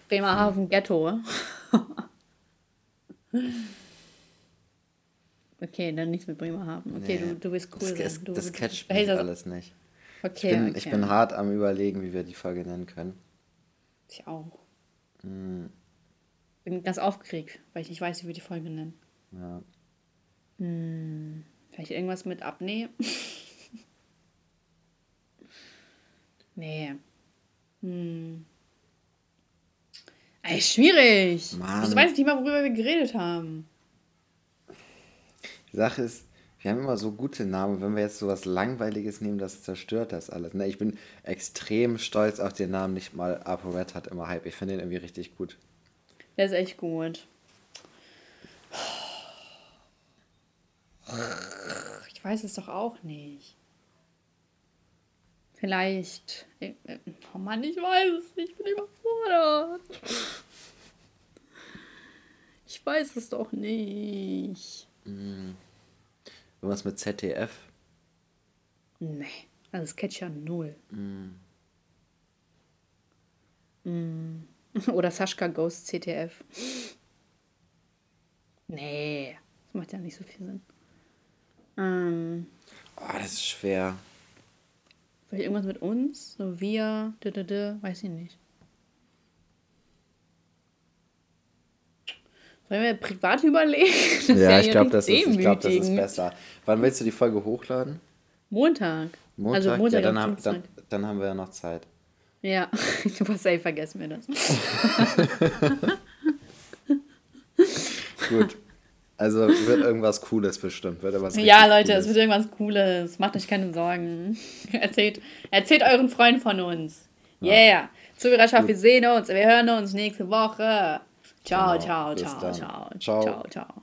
Bremerhaven Ghetto. okay, dann nichts mit Bremerhaven. Okay, nee, du, du bist cool. Das, du, das catcht mich alles nicht. Okay, ich, bin, okay. ich bin hart am überlegen, wie wir die Folge nennen können. Ich auch. Hm. Bin ganz aufgeregt, weil ich nicht weiß, wie wir die Folge nennen. Ja. Hm. Vielleicht irgendwas mit Abnehmen? (laughs) Nee. Hm. Ey, schwierig. Mann. Ich weiß nicht mal, worüber wir geredet haben. Die Sache ist, wir haben immer so gute Namen. Wenn wir jetzt so was Langweiliges nehmen, das zerstört das alles. Ne, ich bin extrem stolz auf den Namen. Nicht mal ApoRed hat immer Hype. Ich finde den irgendwie richtig gut. Der ist echt gut. Ich weiß es doch auch nicht. Vielleicht. Äh, äh, oh Mann, ich weiß es nicht. Ich bin überfordert. Ich weiß es doch nicht. Hm. Irgendwas mit ZDF? Nee, also das ja null. Mm. (laughs) Oder Sascha Ghost CTF. Nee, das macht ja nicht so viel Sinn. Ähm. Oh, das ist schwer. Vielleicht irgendwas mit uns? So wir, d -d -d, weiß ich nicht. Sollen wir privat (laughs) überlegen? Das ja, ich glaube, das, glaub, das ist besser. Wann willst du die Folge hochladen? Montag. Montag? Also Montag ja, dann, haben, dann, dann, haben wir ja noch Zeit. Ja, (laughs) du hast ey, vergessen wir das. (laughs) Gut. Also wird irgendwas Cooles bestimmt. Wird irgendwas ja, Leute, Cooles. es wird irgendwas Cooles. Macht euch keine Sorgen. (laughs) erzählt, erzählt euren Freunden von uns. Ja. Yeah. Zuhörerschaft, wir sehen uns. Wir hören uns nächste Woche. Ciao, genau. ciao, ciao, ciao, ciao, ciao, ciao.